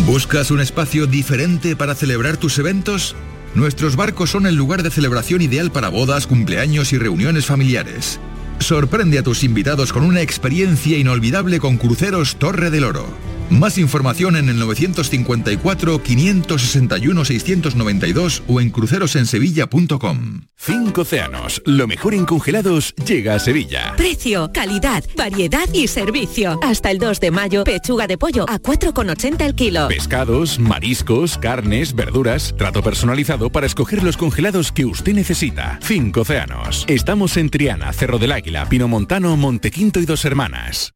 ¿Buscas un espacio diferente para celebrar tus eventos? Nuestros barcos son el lugar de celebración ideal para bodas, cumpleaños y reuniones familiares. Sorprende a tus invitados con una experiencia inolvidable con Cruceros Torre del Oro. Más información en el 954-561-692 o en crucerosensevilla.com.
Cinco océanos, lo mejor en congelados llega a Sevilla.
Precio, calidad, variedad y servicio. Hasta el 2 de mayo, pechuga de pollo a 4,80 el kilo.
Pescados, mariscos, carnes, verduras, trato personalizado para escoger los congelados que usted necesita. Cinco océanos. Estamos en Triana, Cerro del Águila, Pinomontano, Montequinto y Dos Hermanas.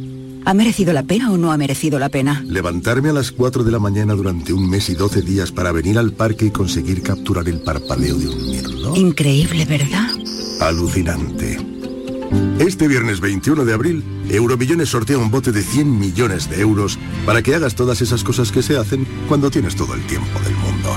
¿Ha merecido la pena o no ha merecido la pena?
Levantarme a las 4 de la mañana durante un mes y 12 días para venir al parque y conseguir capturar el parpadeo de un mirlo.
Increíble, ¿verdad?
Alucinante. Este viernes 21 de abril, Euromillones sortea un bote de 100 millones de euros para que hagas todas esas cosas que se hacen cuando tienes todo el tiempo del mundo.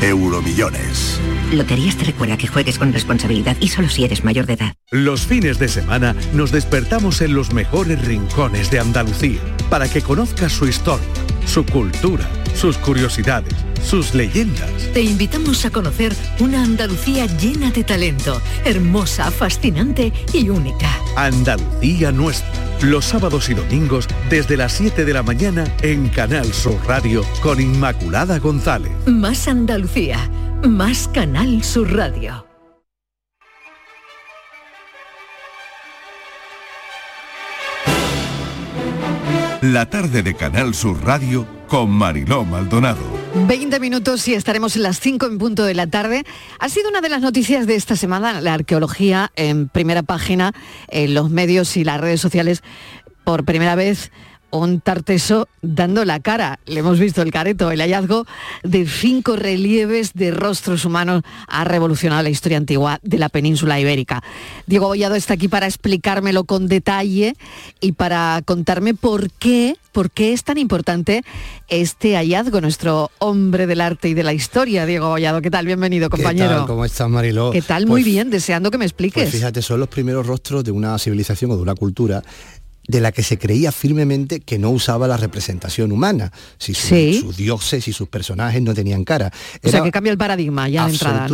Euromillones.
Loterías te recuerda que juegues con responsabilidad y solo si eres mayor de edad.
Los fines de semana nos despertamos en los mejores rincones de Andalucía para que conozcas su historia, su cultura, sus curiosidades, sus leyendas.
Te invitamos a conocer una Andalucía llena de talento, hermosa, fascinante y única.
Andalucía nuestra. Los sábados y domingos desde las 7 de la mañana en Canal Sur Radio con Inmaculada González.
Más Andalucía, más Canal Sur Radio.
La tarde de Canal Sur Radio con Mariló Maldonado.
20 minutos y estaremos en las 5 en punto de la tarde. Ha sido una de las noticias de esta semana, la arqueología en primera página, en los medios y las redes sociales. Por primera vez un tarteso dando la cara. Le hemos visto el careto, el hallazgo de cinco relieves de rostros humanos ha revolucionado la historia antigua de la península ibérica. Diego Bollado está aquí para explicármelo con detalle y para contarme por qué, por qué es tan importante este hallazgo, nuestro hombre del arte y de la historia. Diego Bollado, ¿qué tal? Bienvenido, compañero.
¿Qué tal? ¿Cómo estás, Mariló?
¿Qué tal? Muy bien, deseando que me expliques.
Pues fíjate, son los primeros rostros de una civilización o de una cultura de la que se creía firmemente que no usaba la representación humana, si
Sí.
sus dioses y sus personajes no tenían cara.
o sea, que cambia el paradigma ya de entrada,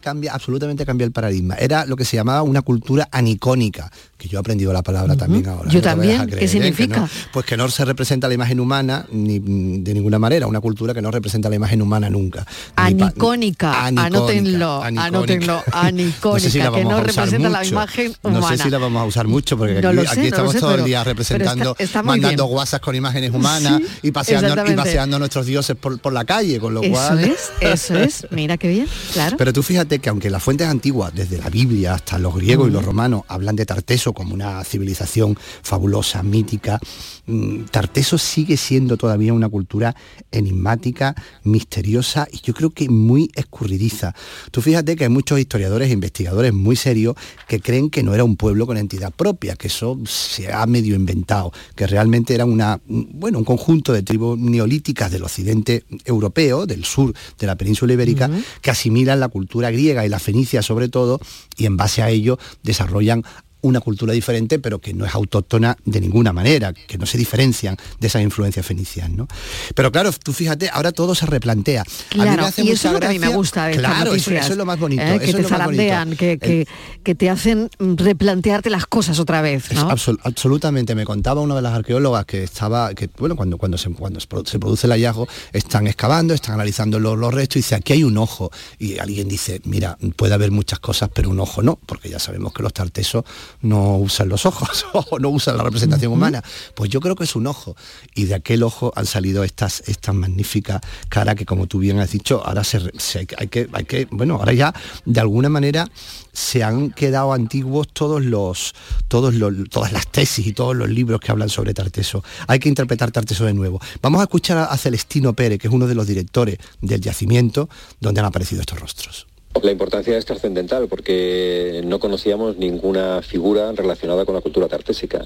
cambia, absolutamente cambia el paradigma. Era lo que se llamaba una cultura anicónica, que yo he aprendido la palabra también ahora.
Yo
no
también.
a
¿Qué
creer, ¿eh? Que
significa?
no- pues que no se representa la imagen humana ni de ninguna manera, una cultura que no representa la imagen humana nunca.
Anicónica, anótenlo, anótenlo, anicónica,
No sé si la
que no representa la
mucho.
imagen humana.
No sé si la vamos a usar mucho porque aquí,
sé,
estamos
sé,
todo
pero-
el día representando,
está-
mandando guasas con imágenes humanas
Sí,
y, paseando, y paseando a nuestros dioses por, por la calle, con lo
Eso
cual...
es, eso es. Mira qué bien, claro.
Pero tú fíjate que aunque las fuentes antiguas, desde la Biblia hasta los griegos y los romanos, hablan de Tarteso como una civilización fabulosa, mítica, mm, Tarteso sigue siendo todavía una cultura enigmática, misteriosa y yo creo que muy escurridiza. Tú fíjate que hay muchos historiadores e investigadores muy serios que creen que no era un pueblo con entidad propia, que eso se ha medio inventado, que realmente era una, bueno, un conjunto de tribus neolíticas del occidente europeo, del sur de la península ibérica, que asimilan la cultura griega y la fenicia sobre todo, y en base a ello desarrollan una cultura diferente, pero que no es autóctona de ninguna manera, que no se diferencian de esas influencias fenicias, ¿no? Pero claro, tú fíjate, ahora todo se replantea. a mí me
Claro,
hace
y
mucha
eso es lo que a mí me gusta de
Claro, eso, eso es lo más bonito.
¿eh? que te zarandean, que, que, que te hacen replantearte las cosas otra vez,
Es
¿no?
absol- absolutamente, me contaba una de las arqueólogas que estaba, que bueno, cuando, cuando, se, cuando se produ- se produce el hallazgo, están excavando, están analizando los, los restos y dice, aquí hay un ojo. Y alguien dice, mira, puede haber muchas cosas, pero un ojo no, porque ya sabemos que los tartesos no usan los ojos o no usan la representación humana. Pues yo creo que es un ojo. Y de aquel ojo han salido estas, estas magníficas caras que, como tú bien has dicho, ahora se, hay, que, hay que, bueno, ahora ya de alguna manera se han quedado antiguos todos los, todos los, todas las tesis y todos los libros que hablan sobre Tarteso. Hay que interpretar Tarteso de nuevo. Vamos a escuchar a, a Celestino Pérez, que es uno de los directores del yacimiento donde han aparecido estos rostros.
La importancia es trascendental porque no conocíamos ninguna figura relacionada con la cultura tartésica.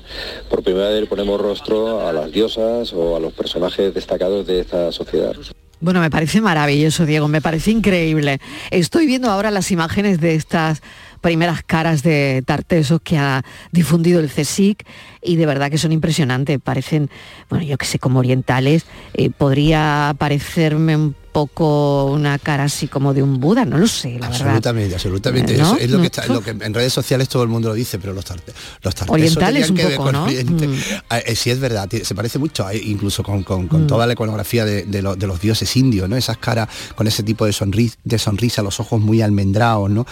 Por primera vez ponemos rostro a las diosas o a los personajes destacados de esta sociedad.
Bueno, me parece maravilloso, Diego, me parece increíble. Estoy viendo ahora las imágenes de estas primeras caras de Tartesos que ha difundido el CSIC y de verdad que son impresionantes, parecen, bueno, yo que sé, como orientales, eh, podría parecerme un poco una cara así como de un Buda, no lo sé, la
absolutamente,
verdad.
Absolutamente,
¿No?
es lo que está, lo que en redes sociales todo el mundo lo dice, pero los, tarte, los tartesos
Orientales un
que
poco, ¿no?
Oriente.
Mm.
Ah, eh, sí es verdad, se parece mucho, incluso con, con- con
Mm.
toda la iconografía de, de lo- de los dioses indios, ¿no? Esas caras con ese tipo de, sonri- de sonrisa, los ojos muy almendrados, ¿no?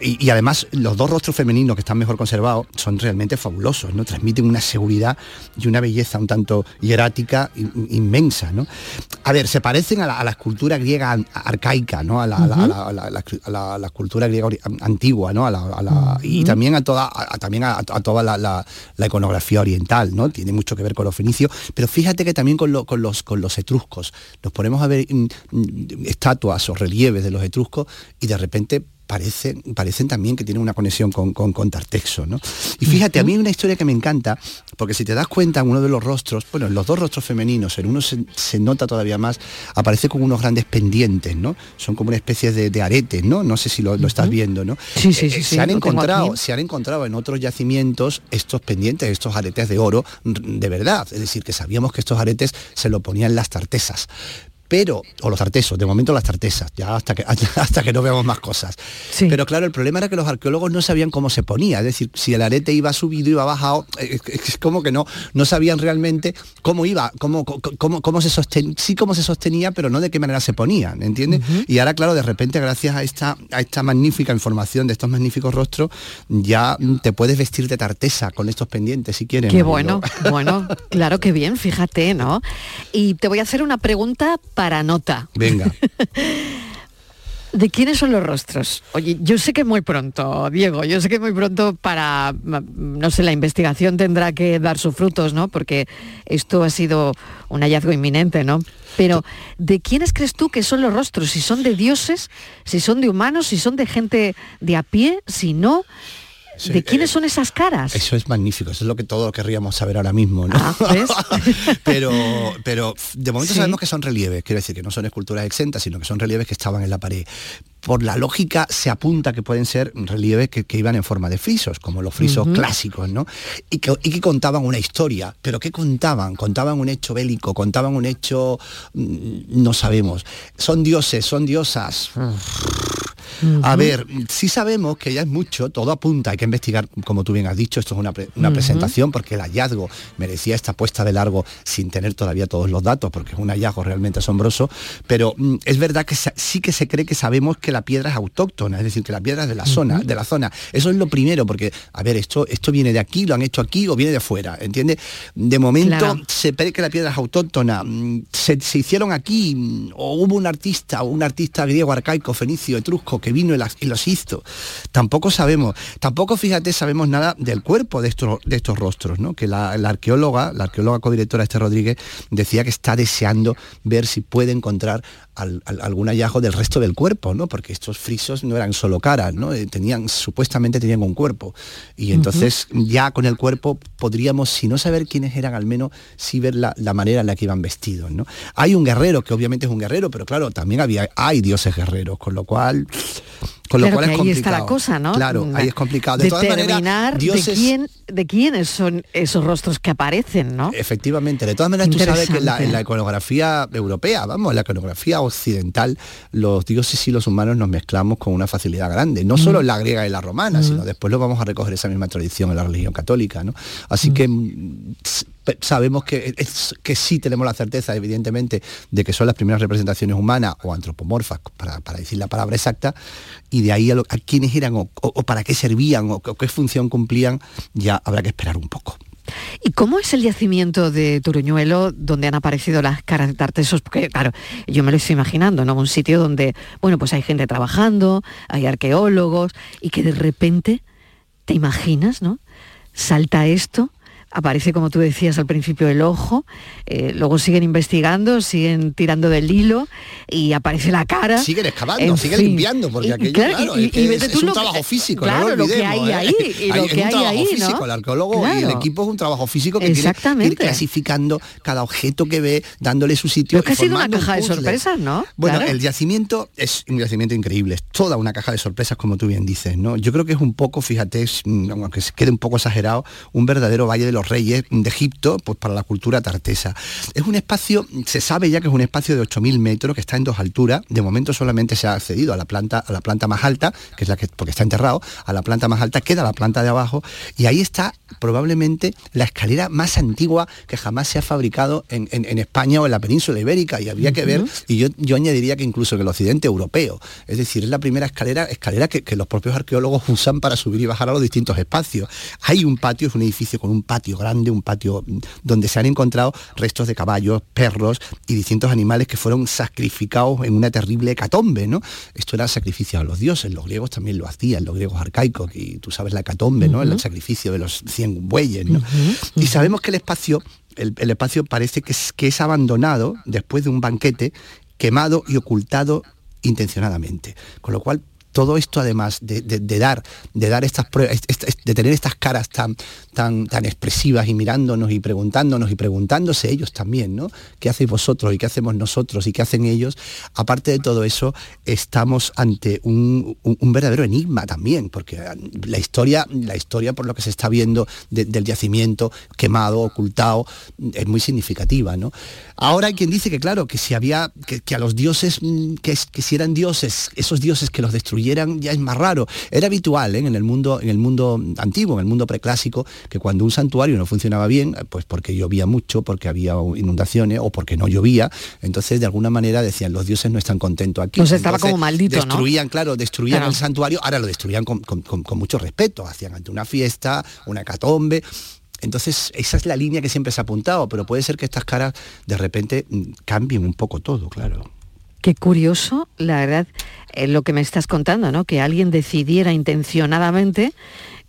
Y, y además los dos rostros femeninos que están mejor conservados son realmente fabulosos, ¿no? Transmiten una seguridad y una belleza un tanto hierática in- inmensa, ¿no? A ver, se parecen a la, a la escultura griega arcaica, ¿no? A la, a la- a la- a la- a la- a la- a la escultura griega antigua, ¿no? A la- a la- Y también a toda, a, también a, a toda la, la- la iconografía oriental, ¿no? Tiene mucho que ver con los fenicios, pero fíjate que también con, lo- con los, con los etruscos. Nos ponemos a ver mm, mm, estatuas o relieves de los etruscos y de repente parecen, parecen también que tienen una conexión con, con, con Tartexo, ¿no? Y fíjate, a mí hay una historia que me encanta, porque si te das cuenta, en uno de los rostros, bueno, en los dos rostros femeninos, en uno se, se nota todavía más, aparece con unos grandes pendientes, ¿no? Son como una especie de, de aretes, ¿no? No sé si lo, lo estás viendo, ¿no?
Sí, sí, sí,
Eh,
sí,
se han encontrado, se han encontrado en otros yacimientos estos pendientes, estos aretes de oro de verdad. Es decir, que sabíamos que estos aretes se lo ponían las tartesas. Pero, o los tartesos, de momento las tartesas, ya hasta que, hasta que no veamos más cosas. Pero claro, el problema era que los arqueólogos no sabían cómo se ponía, es decir, si el arete iba subido, iba bajado, eh, es, es como que no, no sabían realmente cómo iba, cómo, cómo, cómo se sostenía, sí cómo se sostenía, pero no de qué manera se ponían, ¿entiendes? Y ahora, claro, de repente, gracias a esta, a esta magnífica información de estos magníficos rostros, ya te puedes vestir de tartesa con estos pendientes si quieres.
Qué bueno, bueno, claro que bien, fíjate, ¿no? Y te voy a hacer una pregunta para nota.
Venga.
¿De quiénes son los rostros? Oye, yo sé que es muy pronto, Diego, yo sé que es muy pronto para, mm, no sé, la investigación tendrá que dar sus frutos, ¿no? Porque esto ha sido un hallazgo inminente, ¿no? Pero, ¿de quiénes crees tú que son los rostros? Si son de dioses, si son de humanos, si son de gente de a pie, si no,
Sí,
¿de quiénes
eh,
son esas caras?
Eso es magnífico, eso es lo que todos querríamos saber ahora mismo, ¿no?
Ah,
pero, pero de momento
Sí.
sabemos que son relieves, quiero decir que no son esculturas exentas, sino que son relieves que estaban en la pared. Por la lógica se apunta que pueden ser relieves que, que iban en forma de frisos, como los frisos clásicos, ¿no? Y que, y que contaban una historia. ¿Pero qué contaban? Contaban un hecho bélico, contaban un hecho... mm, no sabemos. Son dioses, son diosas. A ver, sí sabemos que ya es mucho, todo apunta, hay que investigar, como tú bien has dicho, esto es una, pre- una presentación porque el hallazgo merecía esta puesta de largo sin tener todavía todos los datos, porque es un hallazgo realmente asombroso, pero mm, es verdad que sí que se cree que sabemos que la piedra es autóctona, es decir, que la piedra es de la zona, de la zona. Eso es lo primero, porque, a ver, esto, esto viene de aquí, lo han hecho aquí o viene de fuera, ¿entiendes? De momento
Claro.
se cree que la piedra es autóctona, se, se hicieron aquí, o hubo un artista, un artista griego, arcaico, fenicio, etrusco, que vino y las- y los hizo. Tampoco sabemos, tampoco, fíjate, sabemos nada del cuerpo de estos, de estos rostros, ¿no? Que la, la arqueóloga, la arqueóloga codirectora Esther Rodríguez, decía que está deseando ver si puede encontrar al- al- algún hallazgo del resto del cuerpo, ¿no? Porque estos frisos no eran solo caras, ¿no? Eh, Tenían, supuestamente tenían un cuerpo. Y entonces ya con el cuerpo podríamos, si no saber quiénes eran, al menos sí ver la, la manera en la que iban vestidos, ¿no? Hay un guerrero, que obviamente es un guerrero, pero claro, también había, hay dioses guerreros, con lo cual... Con lo
Claro
cual
que
es
ahí
complicado.
está la cosa, ¿no?
Claro, ahí es complicado. De todas maneras,
de, quién, de quiénes son esos rostros que aparecen, ¿no?
Efectivamente, de todas maneras tú sabes que en la,
Interesante.
en la iconografía europea, vamos, en la iconografía occidental, los dioses y los humanos nos mezclamos con una facilidad grande, no solo en la griega y la romana, sino después lo vamos a recoger esa misma tradición en la religión católica, ¿no? Así que mm, sabemos que, es- que sí tenemos la certeza, evidentemente, de que son las primeras representaciones humanas o antropomorfas, para, para decir la palabra exacta, y de ahí a, lo- quiénes eran o, para qué servían o, o qué función cumplían, ya habrá que esperar un poco.
¿Y cómo es el yacimiento de Turuñuelo donde han aparecido las caras de Tartesos? Porque, claro, yo me lo estoy imaginando, ¿no? Un sitio donde, bueno, pues hay gente trabajando, hay arqueólogos, y que de repente, ¿te imaginas, no? Salta esto, aparece, como tú decías al principio, el ojo, eh, luego siguen investigando, siguen tirando del hilo y aparece la cara.
Siguen excavando, siguen limpiando, porque aquello, claro, es, un trabajo físico,
claro,
no lo,
que hay
¿eh?
ahí, y lo que
hay,
un
trabajo
ahí,
físico, el arqueólogo y el equipo es un trabajo físico que tiene que ir clasificando cada objeto que ve, dándole su sitio.
Lo que ha sido una caja de sorpresas, ¿no?
Bueno, el yacimiento es un yacimiento increíble, es toda una caja de sorpresas, como tú bien dices, ¿no? Yo creo que es un poco, fíjate, aunque se quede un poco exagerado, un verdadero Valle de los Reyes de Egipto, pues para la cultura tartesa. Es un espacio, se sabe ya que es un espacio de 8.000 metros, que está en dos alturas. De momento solamente se ha accedido a la planta, a la planta más alta, que es la que, porque está enterrado, a la planta más alta queda la planta de abajo, y ahí está probablemente la escalera más antigua que jamás se ha fabricado en, España o en la península ibérica, y había que ver, y yo, yo añadiría que incluso que el occidente europeo, es decir, es la primera escalera, escalera que, que los propios arqueólogos usan para subir y bajar a los distintos espacios. Hay un patio, es un edificio con un patio grande, un patio donde se han encontrado restos de caballos, perros y distintos animales que fueron sacrificados en una terrible hecatombe, ¿no? Esto era sacrificio a los dioses, los griegos también lo hacían, los griegos arcaicos, y tú sabes la hecatombe, ¿no? El sacrificio de los 100 bueyes, ¿no? Y sabemos que el espacio el, espacio parece que es, que es abandonado después de un banquete, quemado y ocultado intencionadamente. Con lo cual todo esto además de, dar de dar estas pruebas de tener estas caras tan tan tan expresivas y mirándonos y preguntándonos y preguntándose ellos también no qué hacéis vosotros y qué hacemos nosotros y qué hacen ellos aparte de todo eso estamos ante un, verdadero enigma también porque la historia la historia por lo que se está viendo del yacimiento quemado ocultado es muy significativa no ahora hay quien dice que claro que si había que, a los dioses mm, que, que si eran dioses esos dioses que los destruyeron ya es más raro. Era habitual ¿eh? en, el mundo, en el mundo antiguo, en el mundo preclásico, que cuando un santuario no funcionaba bien, pues porque llovía mucho, porque había inundaciones o porque no llovía, entonces de alguna manera decían los dioses no están contentos aquí.
Pues estaba como maldito,
Destruían, claro, destruían el santuario, ahora lo destruían con, mucho respeto, hacían ante una fiesta, una catombe. Entonces, esa es la línea que siempre se ha apuntado, pero puede ser que estas caras de repente mm, cambien un poco todo, claro.
Qué curioso, la verdad, eh, lo que me estás contando, ¿no? Que alguien decidiera intencionadamente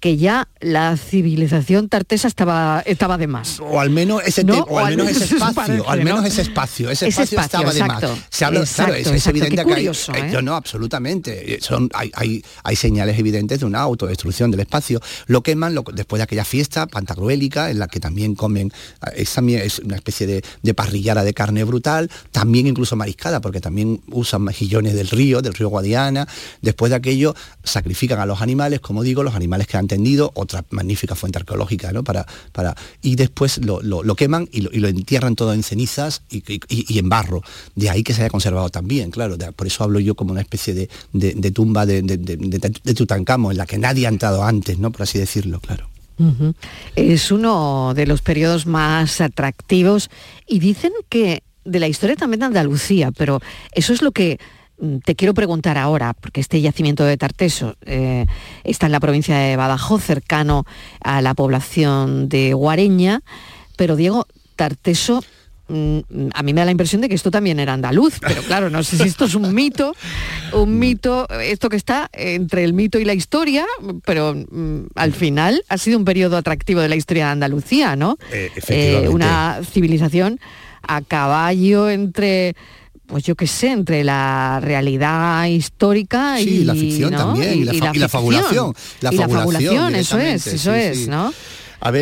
que ya la civilización tartesa estaba, estaba de más.
O al menos ese, al menos ese espacio, al menos ese espacio, ese, espacio, estaba de más. Se habla, claro, es, evidente que hay, eh, ¿eh? no, absolutamente. Son, hay, hay, hay, señales evidentes de una autodestrucción del espacio. Lo queman lo, después de aquella fiesta pantagruélica en la que también comen, es, es una especie de, de parrillada de carne brutal, también incluso mariscada, porque también usan mejillones del río, del río Guadiana. Después de aquello sacrifican a los animales, como digo, los animales que otra magnífica fuente arqueológica, ¿no? Para, para, y después lo, queman y lo, entierran todo en cenizas y, en barro. De ahí que se haya conservado también, claro. por eso hablo yo como una especie de, tumba de, de, Tutankamón, en la que nadie ha entrado antes, ¿no? Por así decirlo, claro.
Es uno de los periodos más atractivos y dicen que de la historia también de Andalucía, pero eso es lo que te quiero preguntar ahora, porque este yacimiento de Tarteso eh, está en la provincia de Badajoz, cercano a la población de Guareña, pero Diego, Tarteso mm, a mí me da la impresión de que esto también era andaluz, pero claro, no sé si esto es un mito, un mito, esto que está entre el mito y la historia, pero mm, al final ha sido un periodo atractivo de la historia de Andalucía, ¿no?
Eh, eh,
una civilización a caballo entre pues yo qué sé, entre la realidad histórica y
la ficción también, y, la, fabulación.
La fabulación, eso es, eso es, ¿no?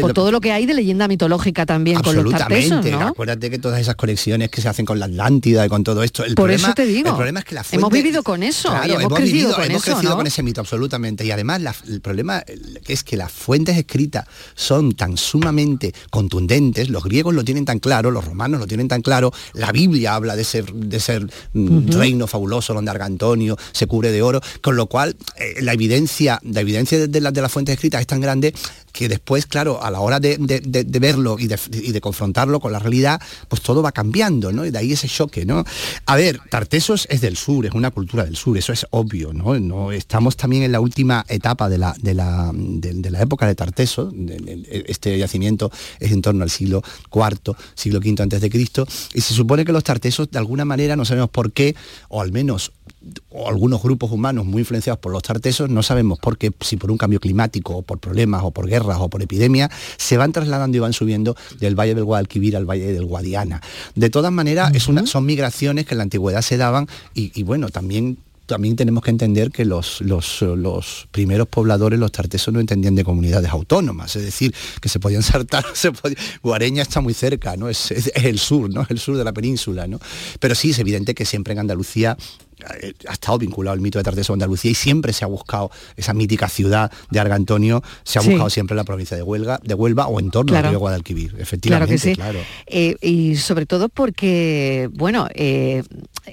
Por todo lo que hay de leyenda mitológica también con los tartesos, ¿no?
Acuérdate que todas esas conexiones que se hacen con la Atlántida y con todo esto. El
por
problema,
eso te digo.
El problema es que la
hemos vivido con eso. hemos, crecido, con,
hemos
crecido
con ese mito, absolutamente. Y además el problema es que las fuentes escritas son tan sumamente contundentes, los griegos lo tienen tan claro, los romanos lo tienen tan claro, la Biblia habla de ser, de ser mm, reino fabuloso donde Argantonio se cubre de oro, con lo cual eh, la evidencia, la evidencia de, de, de las fuentes escritas es tan grande que después, claro, a la hora de, verlo y de, confrontarlo con la realidad, pues todo va cambiando, ¿no? Y de ahí ese choque, ¿no? A ver, Tartesos es del sur, es una cultura del sur, eso es obvio, ¿no? estamos también en la última etapa de la, de la, la época de Tarteso, este yacimiento es en torno al siglo IV, siglo V antes de Cristo, y se supone que los tartesos de alguna manera, no sabemos por qué, o al menos o algunos grupos humanos muy influenciados por los tartesos, no sabemos por qué, si por un cambio climático o por problemas o por guerras o por epidemias, se van trasladando y van subiendo del Valle del Guadalquivir al Valle del Guadiana. De todas maneras, es una, son migraciones que en la antigüedad se daban y, y bueno, también también tenemos que entender que los, los, los, primeros pobladores, los tartesos, no entendían de comunidades autónomas, es decir, que se podían saltar, se podía, Guareña está muy cerca, ¿no? Es, es, es, el sur, ¿no? Es el sur de la península, ¿no? Pero sí, es evidente que siempre en Andalucía ha estado vinculado el mito de Tarteso Andalucía y siempre se ha buscado esa mítica ciudad de Argantonio, se ha buscado sí. siempre en la provincia de Huelva, de Huelva o en torno
claro.
al río Guadalquivir, efectivamente,
claro. Que sí.
claro.
Eh, y sobre todo porque, bueno, eh,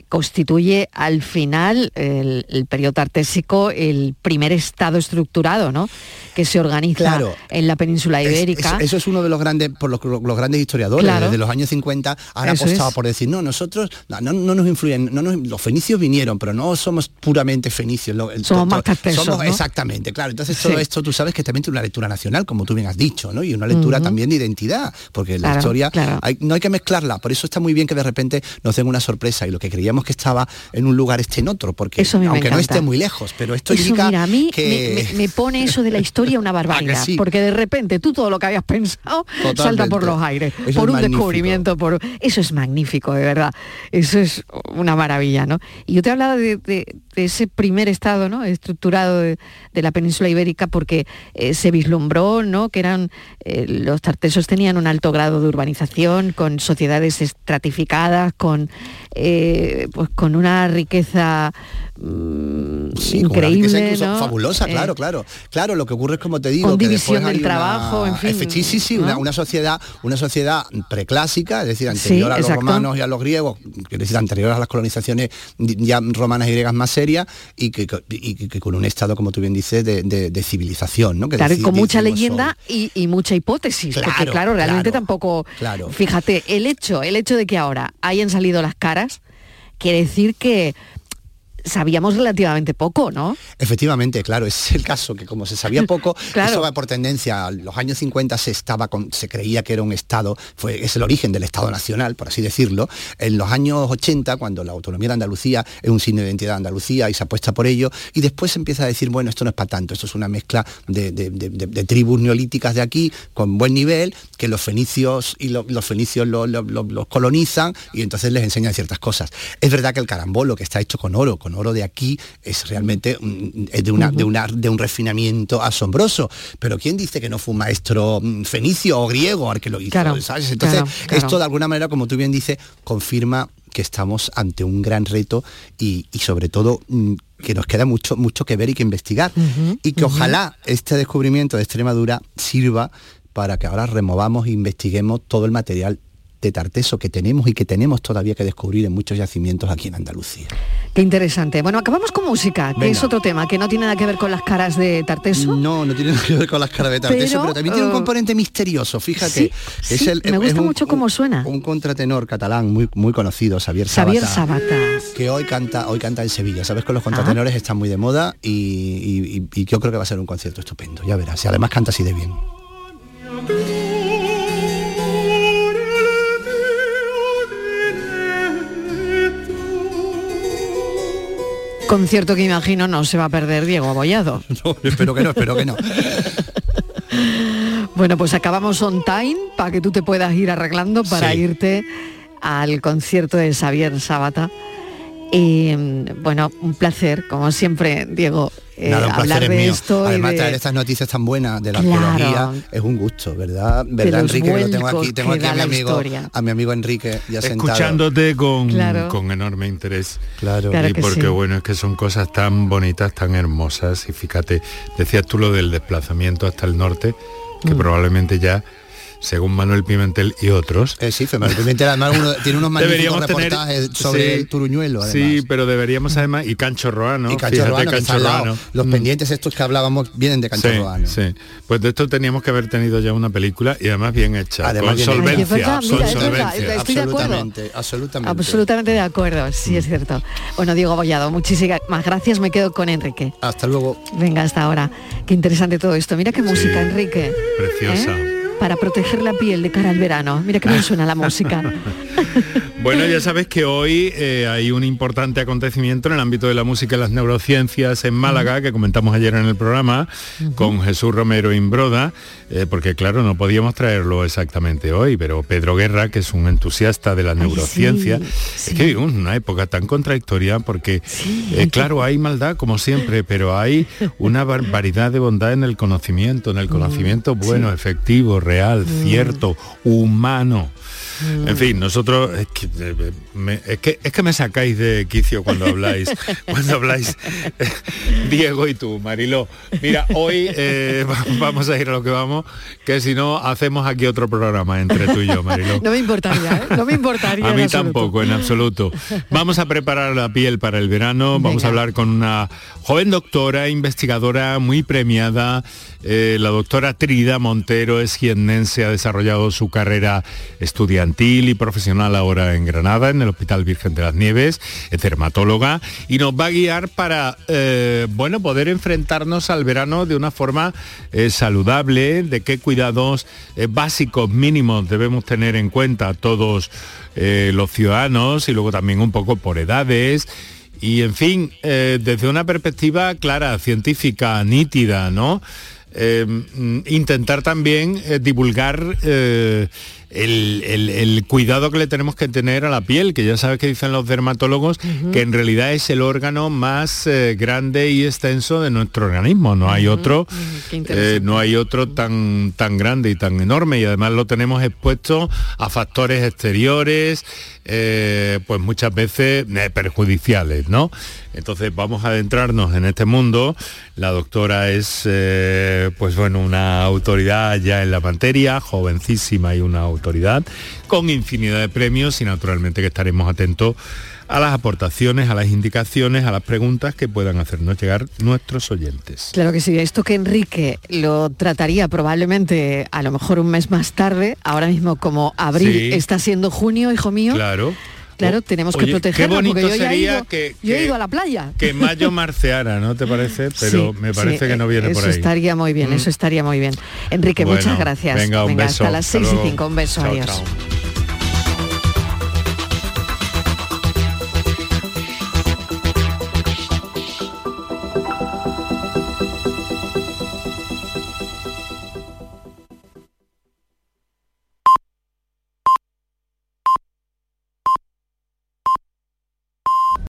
constituye al final el, el, periodo tartésico el primer estado estructurado, ¿no? Que se organiza claro. en la península ibérica.
Es, es, eso es uno de los grandes, por los, los grandes historiadores, claro. desde los años 50 han apostado es. por decir, no, nosotros no, no, no nos influyen, no nos, los fenicios vinieron, pero no somos puramente fenicios. Lo,
el, somos más tartesos,
somos,
¿no?
Exactamente, claro. Entonces todo sí. esto tú sabes que también tiene una lectura nacional, como tú bien has dicho, ¿no? Y una lectura uh -huh. también de identidad, porque
claro,
la historia hay, no hay que mezclarla, por eso está muy bien que de repente nos den una sorpresa y lo que creíamos que estaba en un lugar esté en otro, porque aunque no esté muy lejos, pero esto
eso,
indica
mira, a mí
que...
me, me, me, pone eso de la historia una barbaridad, sí? porque de repente tú todo lo que habías pensado Totalmente. salta por los aires,
eso
por un
magnífico.
descubrimiento, por eso es magnífico, de verdad, eso es una maravilla, ¿no? Y yo te hablaba de, de, de ese primer estado, ¿no? Estructurado de, de la península ibérica, porque eh, se vislumbró, ¿no? Que eran eh, los tartesos tenían un alto grado de urbanización, con sociedades estratificadas, con eh, pues con una riqueza mmm,
sí,
increíble,
riqueza
¿no?
fabulosa, claro, claro, claro. Lo que ocurre es como te digo,
con
que
división del
una...
trabajo, en fin.
Sí, sí, sí, ¿no? una, una, sociedad, una sociedad preclásica, es decir, anterior sí, a los exacto. romanos y a los griegos, es decir, anterior a las colonizaciones ya romanas y griegas más serias, y que, y que con un estado, como tú bien dices, de, de, de civilización, ¿no? Que
claro, y con mucha leyenda y, y, mucha hipótesis, claro, porque claro, realmente
claro,
tampoco.
Claro.
Fíjate, el hecho, el hecho de que ahora hayan salido las caras quiere decir que sabíamos relativamente poco, ¿no?
Efectivamente, claro, es el caso que como se sabía poco, claro. eso va por tendencia. Los años 50 se estaba con, se creía que era un estado, fue es el origen del Estado Nacional, por así decirlo. En los años 80, cuando la autonomía de Andalucía es un signo de identidad de Andalucía y se apuesta por ello, y después se empieza a decir, bueno, esto no es para tanto, esto es una mezcla de, de, de, de tribus neolíticas de aquí con buen nivel, que los fenicios y lo, los fenicios los lo, lo, colonizan y entonces les enseñan ciertas cosas. Es verdad que el carambolo que está hecho con oro, con oro de aquí es realmente es de, una, uh -huh. de, una, de un refinamiento asombroso. Pero ¿quién dice que no fue un maestro mm, fenicio o griego arqueologista?
Claro,
¿sabes? Entonces,
claro, claro.
esto de alguna manera, como tú bien dices, confirma que estamos ante un gran reto y, y sobre todo mm, que nos queda mucho, mucho que ver y que investigar. Uh -huh, y que uh -huh. ojalá este descubrimiento de Extremadura sirva para que ahora removamos e investiguemos todo el material de Tarteso que tenemos y que tenemos todavía que descubrir en muchos yacimientos aquí en Andalucía.
Qué interesante. Bueno, acabamos con música, que Venga. es otro tema, que no tiene nada que ver con las caras de Tarteso.
No, no tiene nada que ver con las caras de Tarteso, pero, pero también uh, tiene un componente misterioso, fíjate.
Sí, es sí, el, me gusta un, mucho cómo suena.
Un contratenor catalán muy, muy conocido, Xavier Sabata.
Xavier Sabata.
Que hoy canta, hoy canta en Sevilla. Sabes que los contratenores ah. están muy de moda y, y, y, yo creo que va a ser un concierto estupendo, ya verás. Y además canta así de bien.
Concierto que imagino no se va a perder Diego Abollado.
No, espero que no, espero que no.
bueno, pues acabamos on time para que tú te puedas ir arreglando para sí. irte al concierto de Xavier Sabata. Y bueno, un placer, como siempre, Diego,
Nada, un
hablar de
mío.
esto.
Además,
de...
traer estas noticias tan buenas de la
claro.
arqueología es un gusto, ¿verdad? ¿Verdad, Enrique? Que lo tengo aquí, tengo aquí a mi amigo, a mi amigo Enrique ya
Escuchándote con,
claro.
con enorme interés.
Claro.
y porque sí. bueno, es que son cosas tan bonitas, tan hermosas. Y fíjate, decías tú lo del desplazamiento hasta el norte, que mm. probablemente ya según Manuel Pimentel y otros.
Eh, sí, Manuel Pimentel además uno, tiene unos magníficos reportajes sobre sí, el Turuñuelo. Además.
Sí, pero deberíamos además, y Cancho Roano,
y Cancho
fíjate,
Roano,
Cancho Roano.
Los mm. pendientes estos que hablábamos vienen de Cancho
sí,
Roano.
Sí, pues de esto teníamos que haber tenido ya una película y además bien hecha, además, con solvencia.
Con solvencia. Estoy de acuerdo.
Absolutamente, absolutamente.
Absolutamente de acuerdo, sí, es cierto. Bueno, Diego Bollado, muchísimas gracias, me quedo con Enrique.
Hasta luego.
Venga, hasta ahora. Qué interesante todo esto. Mira qué música, Enrique.
Preciosa.
¿Eh? Para proteger la piel de cara al verano? Mira que bien suena la música.
Bueno, ya sabes que hoy eh, hay un importante acontecimiento en el ámbito de la música y las neurociencias en Málaga, que comentamos ayer en el programa, con Jesús Romero Imbroda, eh, porque claro, no podíamos traerlo exactamente hoy, pero Pedro Guerra, que es un entusiasta de la neurociencia, es que vivimos una época tan contradictoria porque, eh, claro, hay maldad como siempre, pero hay una barbaridad de bondad en el conocimiento, en el conocimiento bueno, efectivo, real, cierto, humano. En fin, nosotros es que, eh, me, es que, es que me sacáis de quicio cuando habláis, cuando habláis eh, Diego y tú, Mariló. Mira, hoy eh, vamos a ir a lo que vamos, que si no hacemos aquí otro programa entre tú y yo, Mariló.
No me importaría, no me importaría.
A mí tampoco, en absoluto. Vamos a preparar la piel para el verano, vamos a hablar con una joven doctora, investigadora muy premiada, la doctora Trida Montero es jiennense, ha desarrollado su carrera estudiantil y profesional ahora en Granada, en el Hospital Virgen de las Nieves, es dermatóloga, y nos va a guiar para, eh, bueno, poder enfrentarnos al verano de una forma eh, saludable, de qué cuidados eh, básicos mínimos debemos tener en cuenta todos los ciudadanos y luego también un poco por edades. Y en fin, desde una perspectiva clara, científica, nítida, ¿no? intentar también divulgar el, cuidado que le tenemos que tener a la piel, que ya sabes que dicen los dermatólogos, que en realidad es el órgano más eh, grande y extenso de nuestro organismo. No hay otro, eh, no hay otro tan, tan grande y tan enorme y además lo tenemos expuesto a factores exteriores, eh, pues muchas veces perjudiciales, ¿no? Entonces vamos a adentrarnos en este mundo. La doctora es, pues bueno, una autoridad ya en la materia, jovencísima y una autoridad, con infinidad de premios y naturalmente que estaremos atentos a las aportaciones, a las indicaciones, a las preguntas que puedan hacernos llegar nuestros oyentes.
Claro que sí, esto que Enrique lo trataría probablemente a lo mejor un mes más tarde, ahora mismo como abril está siendo junio, hijo mío.
Claro.
Claro, tenemos que protegerlo
porque
yo
ya
he ido,
que,
yo he ido a la playa.
Que mayo marceara, ¿no te parece? Pero me parece que no viene por ahí.
Eso estaría muy bien, eso estaría muy bien. Enrique, muchas gracias.
Venga, un beso.
Hasta las 6 y 5, un beso, adiós.